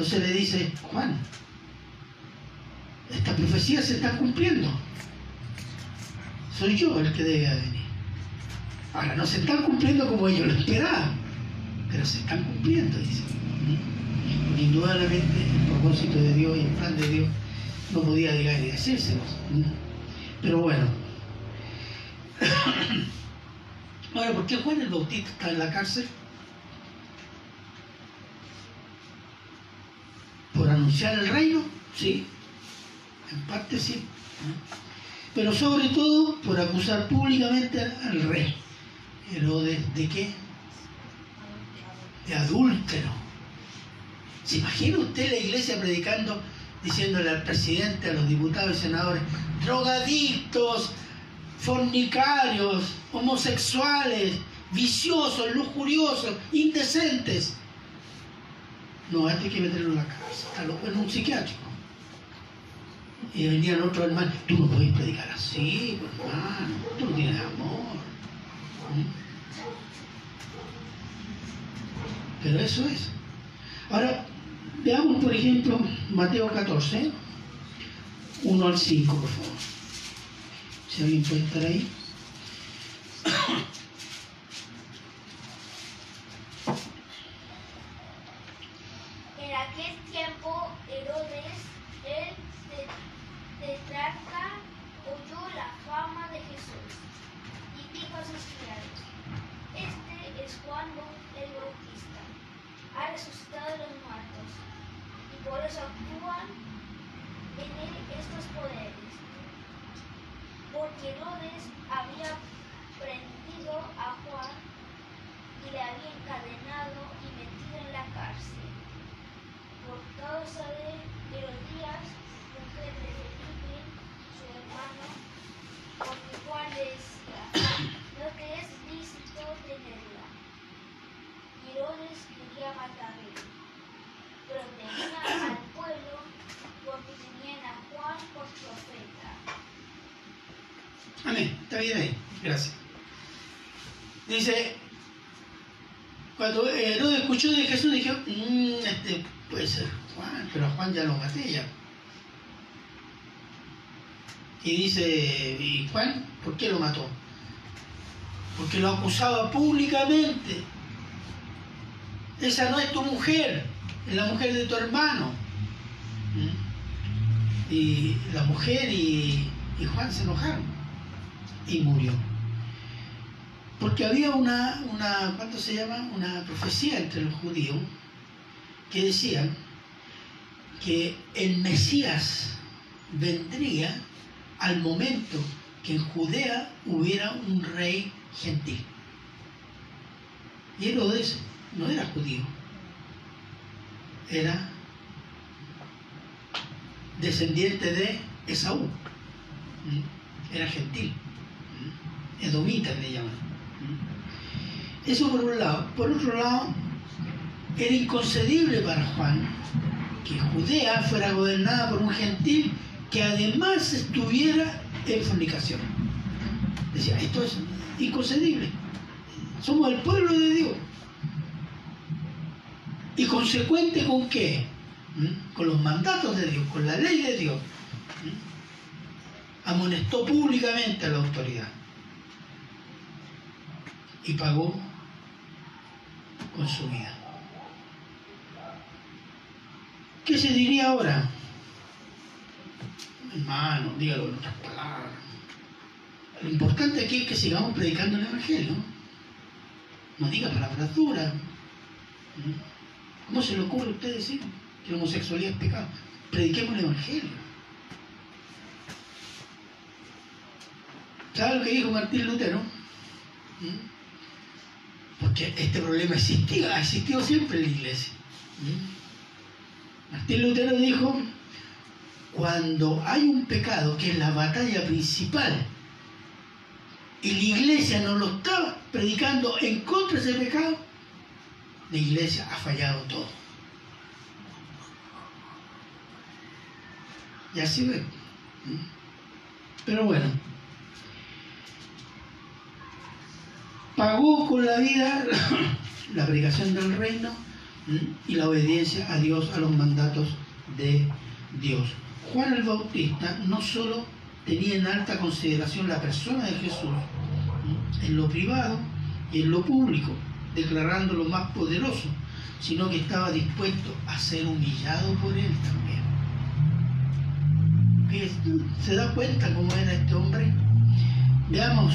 B: Entonces le dice, Juan, esta profecía se está cumpliendo. Soy yo el que debe venir. Ahora, no se están cumpliendo como ellos lo esperaban, pero se están cumpliendo, dice. Indudablemente el propósito de Dios y el plan de Dios no podía llegar y decírselos. Pero bueno. Ahora, ¿por qué Juan el Bautista está en la cárcel? ¿Por anunciar el reino? Sí, en parte sí. Pero sobre todo por acusar públicamente al rey. Herodes, ¿de qué? De adúltero. ¿Se imagina usted la iglesia predicando, diciéndole al presidente, a los diputados y senadores, drogadictos, fornicarios, homosexuales, viciosos, lujuriosos, indecentes? No, este hay que meterlo en la cárcel, está loco, en un psiquiátrico. Y venían otros hermanos, tú no puedes predicar así, pues, hermano, tú no tienes amor. ¿Mm? Pero eso es. Ahora, veamos por ejemplo Mateo 14, 1 al 5, por favor. Si alguien puede estar ahí.
F: En aquel tiempo Herodes, el te- tetrarca, oyó la fama de Jesús y dijo a sus criados, Este es Juan el Bautista, ha resucitado de los muertos, y por eso actúan en él estos poderes. Porque Herodes había prendido a Juan y le había encadenado y metido en la cárcel por causa de Herodías, mujer de Felipe, su hermano, porque Juan le decía, no te es lícito tenerla. Herodes quería matarle, al pueblo porque tenían a Juan por profeta.
B: Amén, está bien ahí, gracias. Dice, cuando Herodes escuchó de Jesús, dijo, "Mm, este puede ser Juan, pero Juan ya lo maté. Y dice, ¿y Juan por qué lo mató? Porque lo acusaba públicamente. Esa no es tu mujer, es la mujer de tu hermano. ¿Mm? Y la mujer y, Juan se enojaron y murió. Porque había una, una, ¿cuánto se llama? Una profecía entre los judíos que decían que el Mesías vendría al momento que en Judea hubiera un rey gentil. Y Herodes no era judío, era descendiente de Esaú, ¿Mm? era gentil, ¿Mm? edomita le llaman. ¿Mm? Eso por un lado. Por otro lado, era inconcebible para Juan que Judea fuera gobernada por un gentil que además estuviera en fornicación. Decía, esto es inconcebible. Somos el pueblo de Dios. ¿Y consecuente con qué? ¿Mm? Con los mandatos de Dios, con la ley de Dios. ¿Mm? Amonestó públicamente a la autoridad. Y pagó con su vida. ¿Qué se diría ahora? Hermano, dígalo en otras palabras. Lo importante aquí es que sigamos predicando el Evangelio. No diga palabras duras. ¿Mm? ¿Cómo se le ocurre a usted decir que la homosexualidad es pecado? Prediquemos el Evangelio. ¿Sabe lo que dijo Martín Lutero? ¿Mm? Porque este problema existía, ha existido siempre en la iglesia. ¿Mm? Martín Lutero dijo, cuando hay un pecado que es la batalla principal y la iglesia no lo está predicando en contra de ese pecado, la iglesia ha fallado todo. Y así ve. Pero bueno, pagó con la vida la predicación del reino y la obediencia a Dios, a los mandatos de Dios. Juan el Bautista no solo tenía en alta consideración la persona de Jesús en lo privado y en lo público, declarando lo más poderoso, sino que estaba dispuesto a ser humillado por él también. ¿Se da cuenta cómo era este hombre? Veamos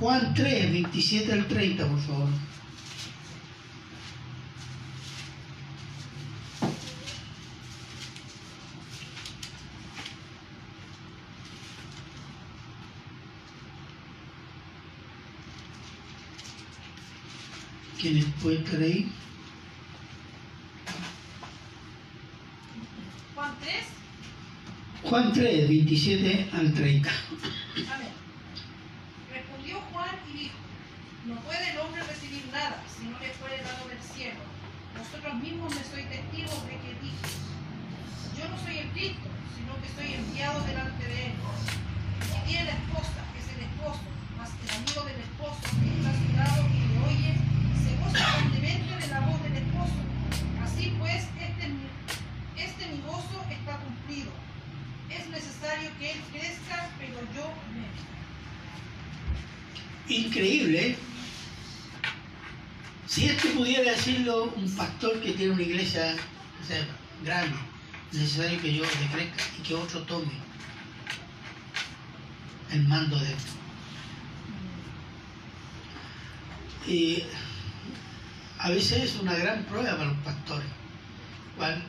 B: Juan 3, 27 al 30, por favor. ¿Quién puede estar ahí?
D: Juan 3,
B: Juan 3, 27 al 30.
D: amén. Respondió Juan y dijo, no puede el hombre recibir nada si no le fuere dado del cielo. Vosotros mismos me sois testigos de que dije, yo no soy el Cristo, sino que soy enviado
B: increíble. ¿eh? Si este pudiera decirlo un pastor que tiene una iglesia o sea, grande, es necesario que yo decrezca y que otro tome el mando de esto. Y a veces es una gran prueba para los pastores, cual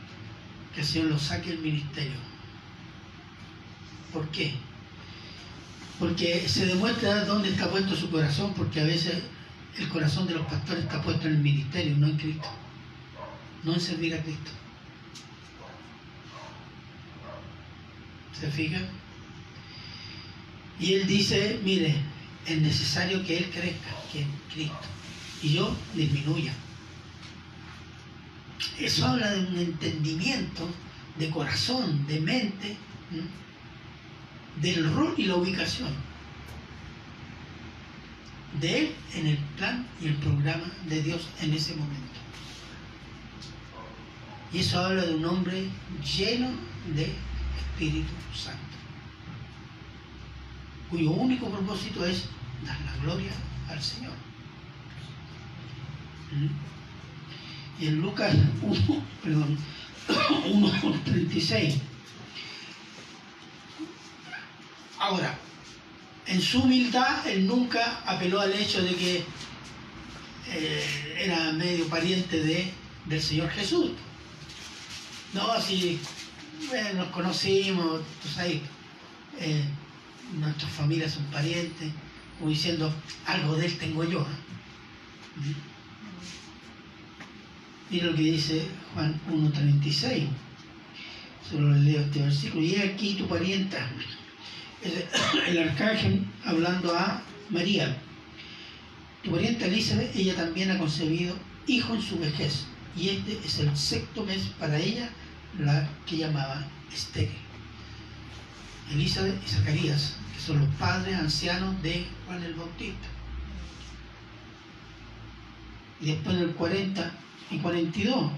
B: que el Señor los saque del ministerio. ¿Por qué? Porque se demuestra dónde está puesto su corazón, porque a veces el corazón de los pastores está puesto en el ministerio, no en Cristo, no en servir a Cristo. ¿Se fijan? Y él dice, mire, es necesario que él crezca, que Cristo, y yo disminuya. Eso habla de un entendimiento de corazón, de mente, del rol y la ubicación de él en el plan y el programa de Dios en ese momento. Y eso habla de un hombre lleno de Espíritu Santo, cuyo único propósito es dar la gloria al Señor. Y en Lucas 1, perdón, 1.36. Ahora, en su humildad, él nunca apeló al hecho de que eh, era medio pariente de, del Señor Jesús. No, así, bueno, nos conocimos, tú sabes, eh, nuestras familias son parientes, como diciendo, algo de él tengo yo. ¿eh? Mira lo que dice Juan 1.36. Solo leo este versículo. Y aquí tu parienta, el arcángel hablando a María. Tu parienta Elizabeth, ella también ha concebido hijo en su vejez. Y este es el sexto mes para ella, la que llamaba estéril. Elizabeth y Zacarías, que son los padres ancianos de Juan el Bautista. Y después en el 40 y 42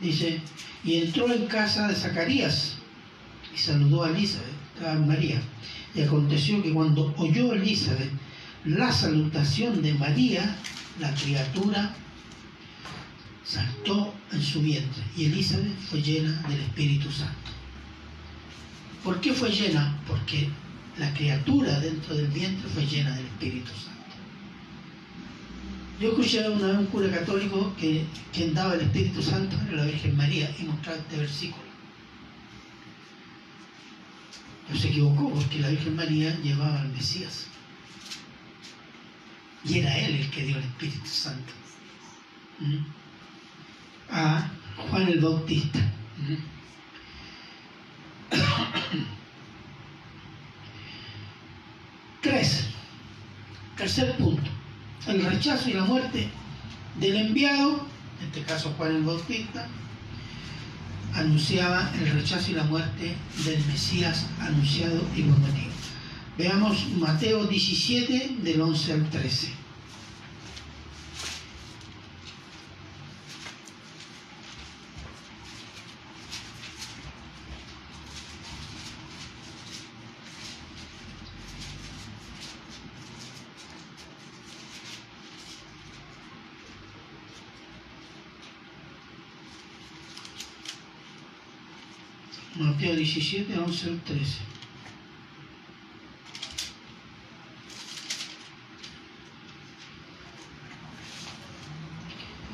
B: dice, y entró en casa de Zacarías y saludó a Elizabeth, María. Y aconteció que cuando oyó Elizabeth la salutación de María, la criatura saltó en su vientre y Elizabeth fue llena del Espíritu Santo. ¿Por qué fue llena? Porque la criatura dentro del vientre fue llena del Espíritu Santo. Yo escuché una vez un cura católico que quien daba el Espíritu Santo era la Virgen María y mostraba este versículo. Pero se equivocó porque la Virgen María llevaba al Mesías. Y era él el que dio el Espíritu Santo. ¿Mm? A Juan el Bautista. ¿Mm? Tres. Tercer punto. El rechazo y la muerte del enviado, en este caso Juan el Bautista, anunciaba el rechazo y la muerte del Mesías anunciado y prometido. Veamos Mateo 17 del 11 al 13. Mateo 17, 11 al 13.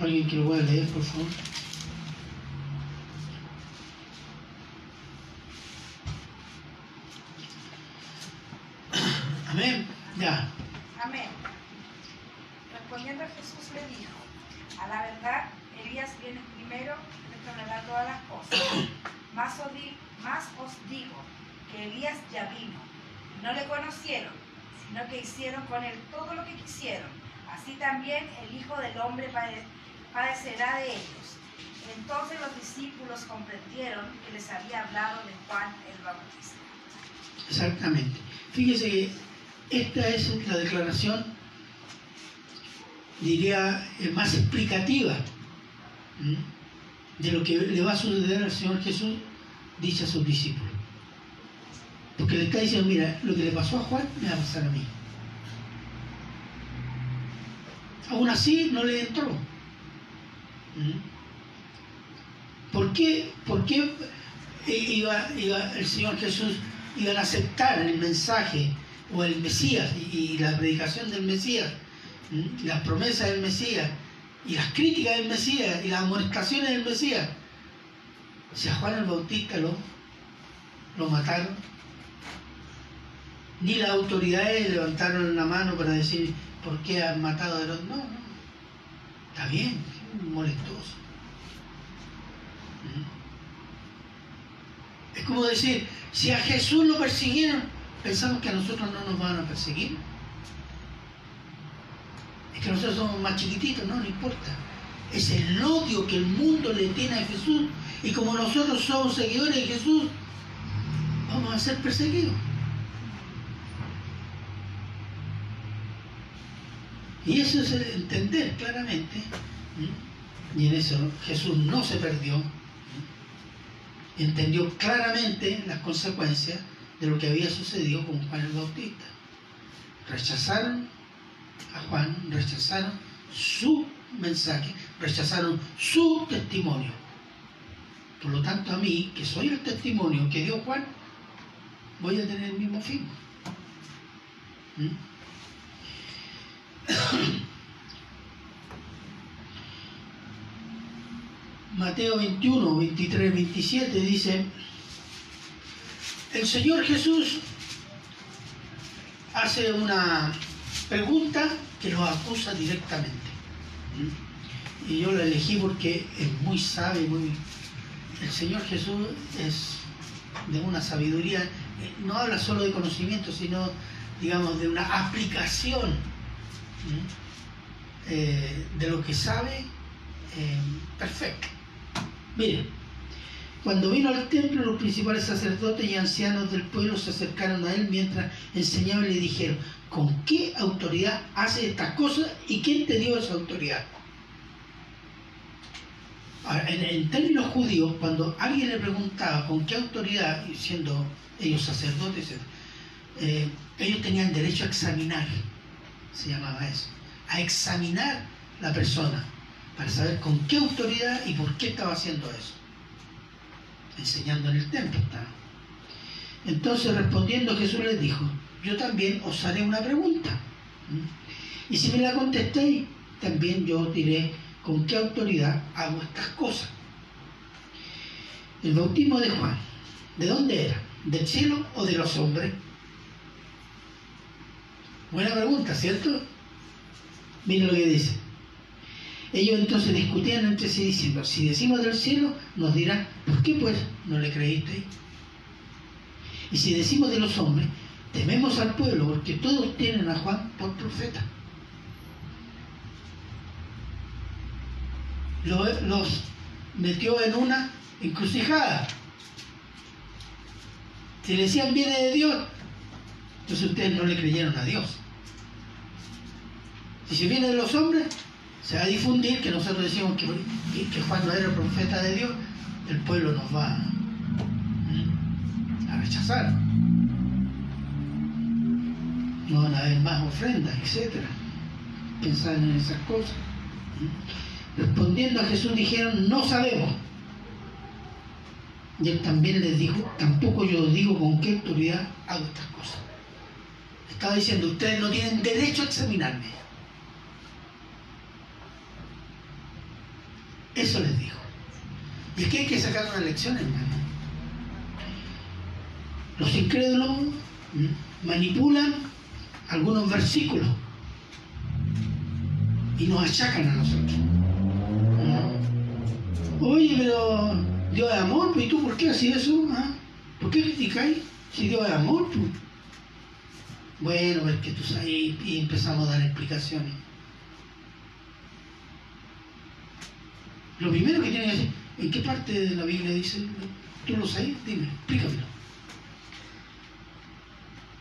B: Alguien que lo pueda leer, por favor. Amén. Ya.
G: Amén. Respondiendo Jesús le dijo, a la verdad, Elías viene primero restaurar todas las cosas. Más os, di- más os digo que Elías ya vino. No le conocieron, sino que hicieron con él todo lo que quisieron. Así también el Hijo del Hombre pade- padecerá de ellos. Entonces los discípulos comprendieron que les había hablado de Juan el Bautista.
B: Exactamente. Fíjese que esta es la declaración, diría, eh, más explicativa de lo que le va a suceder al Señor Jesús, dice a sus discípulos. Porque le está diciendo, mira, lo que le pasó a Juan me va a pasar a mí. Aún así no le entró. ¿Por qué, por qué iba, iba el Señor Jesús iban a aceptar el mensaje o el Mesías y, la predicación del Mesías, ¿m? las promesas del Mesías y las críticas del Mesías y las amonestaciones del Mesías? Si a Juan el Bautista lo, lo mataron, ni las autoridades levantaron la mano para decir por qué han matado a los... No, no, está bien, molestoso. Es como decir, si a Jesús lo persiguieron, pensamos que a nosotros no nos van a perseguir. Es que nosotros somos más chiquititos, no, no importa. Es el odio que el mundo le tiene a Jesús. Y como nosotros somos seguidores de Jesús, vamos a ser perseguidos. Y eso es entender claramente. Y en eso Jesús no se perdió. Entendió claramente las consecuencias de lo que había sucedido con Juan el Bautista. Rechazaron a Juan, rechazaron su mensaje, rechazaron su testimonio. Por lo tanto, a mí, que soy el testimonio que dio Juan, voy a tener el mismo fin. ¿Mm? Mateo 21, 23, 27 dice, el Señor Jesús hace una pregunta que los acusa directamente. ¿Mm? Y yo la elegí porque es muy sabio, muy... El Señor Jesús es de una sabiduría, eh, no habla solo de conocimiento, sino, digamos, de una aplicación ¿Mm? eh, de lo que sabe eh, perfecto. Miren, cuando vino al templo, los principales sacerdotes y ancianos del pueblo se acercaron a él mientras enseñaba y le dijeron, ¿con qué autoridad hace estas cosas y quién te dio esa autoridad? En, términos judíos, cuando alguien le preguntaba con qué autoridad, siendo ellos sacerdotes, eh, ellos tenían derecho a examinar, se llamaba eso, a examinar la persona para saber con qué autoridad y por qué estaba haciendo eso. Enseñando en el templo estaba. Entonces respondiendo Jesús les dijo, yo también os haré una pregunta. Y si me la contestéis, también yo os diré con qué autoridad hago estas cosas. El bautismo de Juan, ¿de dónde era? ¿Del cielo o de los hombres? Buena pregunta, ¿cierto? Miren lo que dice. Ellos entonces discutían entre sí diciendo, si decimos del cielo, nos dirán, ¿por qué pues no le creísteis? Y si decimos de los hombres, tememos al pueblo, porque todos tienen a Juan por profeta. Lo- Los metió en una encrucijada. Si le decían viene de Dios, entonces ustedes no le creyeron a Dios. Si se viene de los hombres, se va a difundir que nosotros decimos que, que- Juan no era el profeta de Dios, el pueblo nos va ¿m? a rechazar. No van a haber más ofrendas, etc. Pensar en esas cosas. ¿m? Respondiendo a Jesús dijeron, no sabemos. Y él también les dijo, tampoco yo digo con qué autoridad hago estas cosas. Estaba diciendo, ustedes no tienen derecho a examinarme. Eso les dijo. Y es que hay que sacar una lección, hermano. Los incrédulos manipulan algunos versículos y nos achacan a nosotros. Oye, pero Dios es amor, ¿y tú por qué haces eso? ah? ¿Por qué criticáis si Dios es amor? pues? Bueno, es que tú sabes, y empezamos a dar explicaciones. Lo primero que tiene que decir, ¿en qué parte de la Biblia dice? ¿Tú lo sabes? Dime, explícamelo.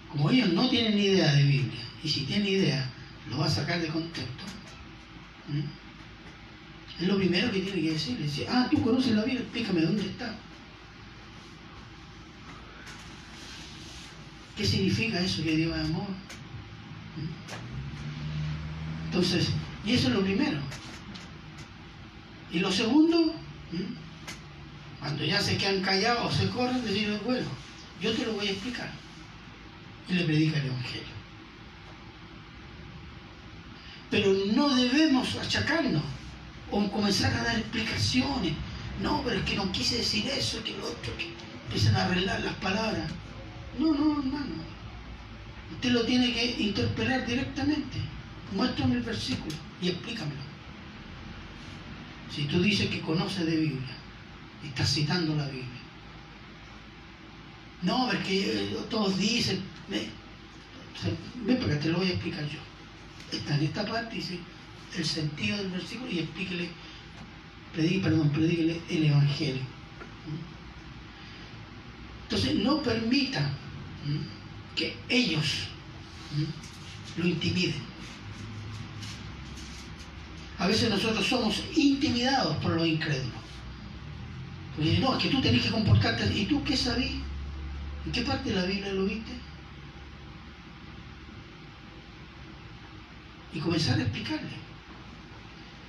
B: Como ellos no tienen idea de Biblia, y si tienen idea, lo va a sacar de contexto. Es lo primero que tiene que decir. Dice, ah, tú conoces la Biblia, explícame dónde está. ¿Qué significa eso que Dios es amor? Entonces, Y eso es lo primero. Y lo segundo, cuando ya se quedan callados se corren, decirles, bueno, yo te lo voy a explicar. Y le predica el Evangelio. Pero no debemos achacarnos o comenzar a dar explicaciones. No, pero es que no quise decir eso, que lo otro, que empiezan a arreglar las palabras. No, no, hermano. Usted lo tiene que interpelar directamente. Muéstrame el versículo y explícamelo. Si tú dices que conoces de Biblia, estás citando la Biblia. No, porque todos dicen, ve, ven para que te lo voy a explicar yo. Está en esta parte, dice el sentido del versículo y explíquele, predí, perdón, predíquele el Evangelio. Entonces, no permita que ellos lo intimiden. A veces nosotros somos intimidados por los incrédulos. Porque dicen, no, es que tú tenés que comportarte. ¿Y tú qué sabías? ¿En qué parte de la Biblia lo viste? Y comenzar a explicarle.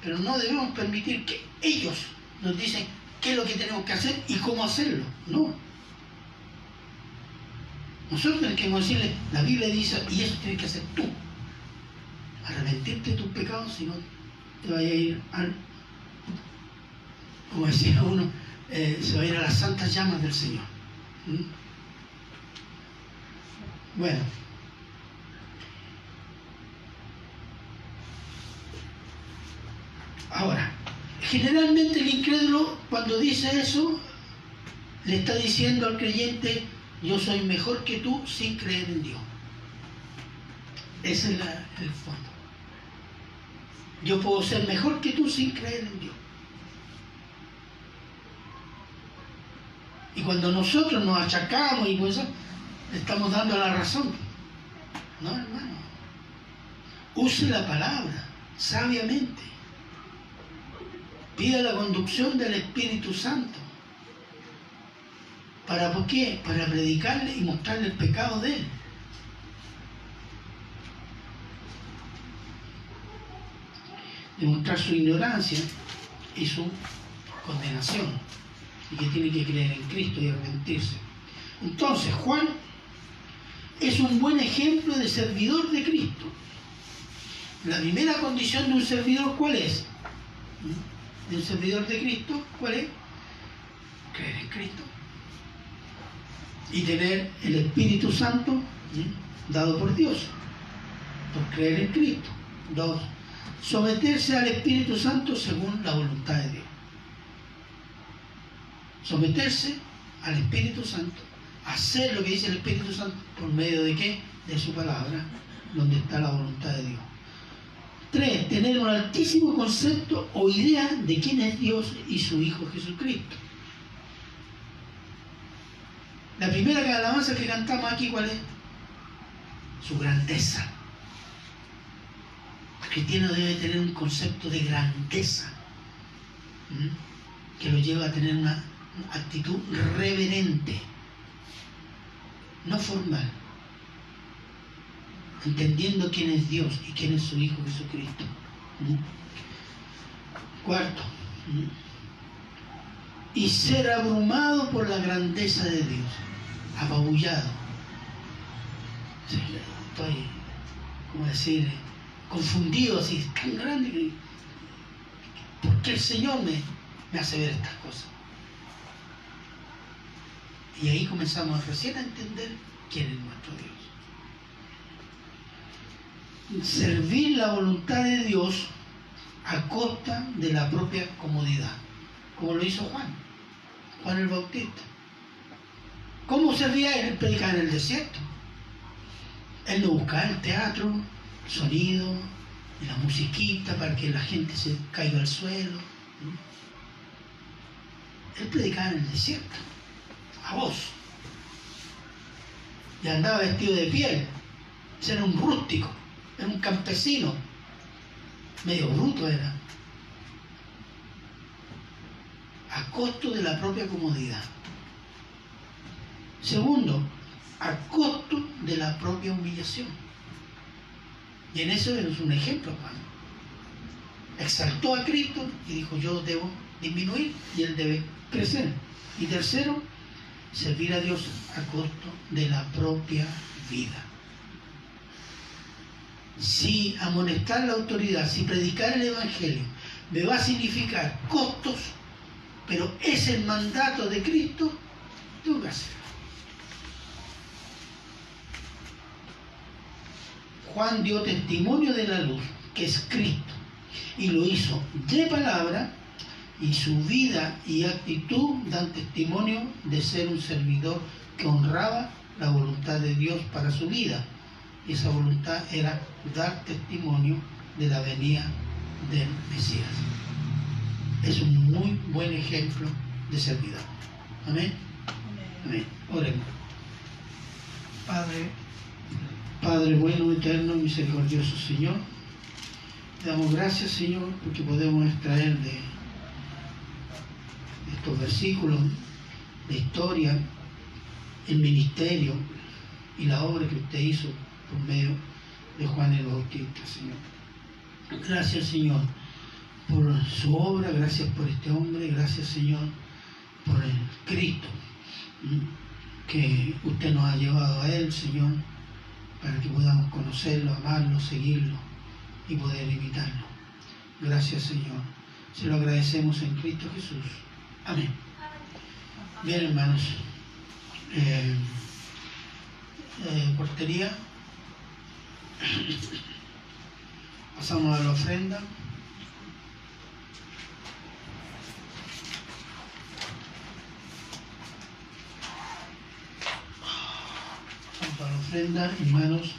B: Pero no debemos permitir que ellos nos dicen qué es lo que tenemos que hacer y cómo hacerlo. No. Nosotros tenemos que decirle, la Biblia dice, y eso tienes que hacer tú. Arrepentirte de tus pecados, si no te vaya a ir al, como decía uno, eh, se va a ir a las santas llamas del Señor. ¿Mm? Bueno. Ahora, generalmente el incrédulo cuando dice eso, le está diciendo al creyente, yo soy mejor que tú sin creer en Dios. Ese es el fondo. Yo puedo ser mejor que tú sin creer en Dios. Y cuando nosotros nos achacamos y pues estamos dando la razón. No, hermano. Use la palabra sabiamente. Pida la conducción del Espíritu Santo. ¿Para por qué? Para predicarle y mostrarle el pecado de él. Demostrar su ignorancia y su condenación. Y que tiene que creer en Cristo y arrepentirse. Entonces, Juan es un buen ejemplo de servidor de Cristo. La primera condición de un servidor, ¿cuál es? ¿Mm? De un servidor de Cristo, ¿cuál es? Creer en Cristo. Y tener el Espíritu Santo ¿mm? dado por Dios, por creer en Cristo. Dos, someterse al Espíritu Santo según la voluntad de Dios. Someterse al Espíritu Santo, hacer lo que dice el Espíritu Santo, ¿por medio de qué? De su palabra, donde está la voluntad de Dios. Tres, tener un altísimo concepto o idea de quién es Dios y su Hijo Jesucristo. La primera alabanza que cantamos aquí, ¿cuál es? Su grandeza. Cristiano debe tener un concepto de grandeza que lo lleva a tener una actitud reverente, no formal, entendiendo quién es Dios y quién es su Hijo Jesucristo. Cuarto, y ser abrumado por la grandeza de Dios, apabullado. Estoy, como decir, confundido así, tan grande que ¿por qué el Señor me, me hace ver estas cosas? Y ahí comenzamos recién a entender quién es nuestro Dios. Servir la voluntad de Dios a costa de la propia comodidad, como lo hizo Juan, Juan el Bautista. ¿Cómo servía él? Predicaba en el desierto. Él no buscaba el teatro, sonido, y la musiquita para que la gente se caiga al suelo. Él predicaba en el desierto, a voz. Y andaba vestido de piel. Ese era un rústico, era un campesino. Medio bruto era. A costo de la propia comodidad. Segundo, a costo de la propia humillación. Y en eso es un ejemplo, Juan. exaltó a Cristo y dijo yo debo disminuir y él debe crecer. Y tercero, servir a Dios a costo de la propia vida. Si amonestar la autoridad, si predicar el Evangelio me va a significar costos, pero es el mandato de Cristo, tengo que hacerlo. Juan dio testimonio de la luz, que es Cristo, y lo hizo de palabra, y su vida y actitud dan testimonio de ser un servidor que honraba la voluntad de Dios para su vida. Y esa voluntad era dar testimonio de la venida del Mesías. Es un muy buen ejemplo de servidor. Amén. Amén. Oremos. Padre, Padre bueno, eterno, misericordioso Señor, te damos gracias Señor porque podemos extraer de estos versículos de historia el ministerio y la obra que usted hizo por medio de Juan el Bautista, Señor. Gracias, Señor, por su obra, gracias por este hombre, gracias, Señor, por el Cristo que usted nos ha llevado a él, Señor, para que podamos conocerlo, amarlo, seguirlo y poder imitarlo. Gracias, Señor. Se lo agradecemos en Cristo Jesús. Amén. Bien, hermanos. Eh, eh, portería. Pasamos a la ofrenda. Pasamos a la ofrenda, hermanos.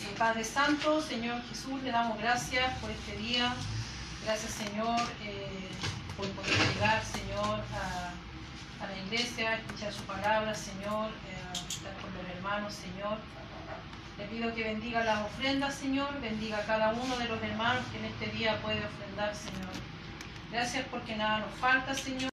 D: Eh, Padre Santo, Señor Jesús, le damos gracias por este día. Gracias, Señor, eh, por poder llegar, Señor, a, a la iglesia, escuchar su palabra, Señor, eh, estar con los hermanos, Señor. Le pido que bendiga las ofrendas, Señor, bendiga a cada uno de los hermanos que en este día puede ofrendar, Señor. Gracias porque nada nos falta, Señor.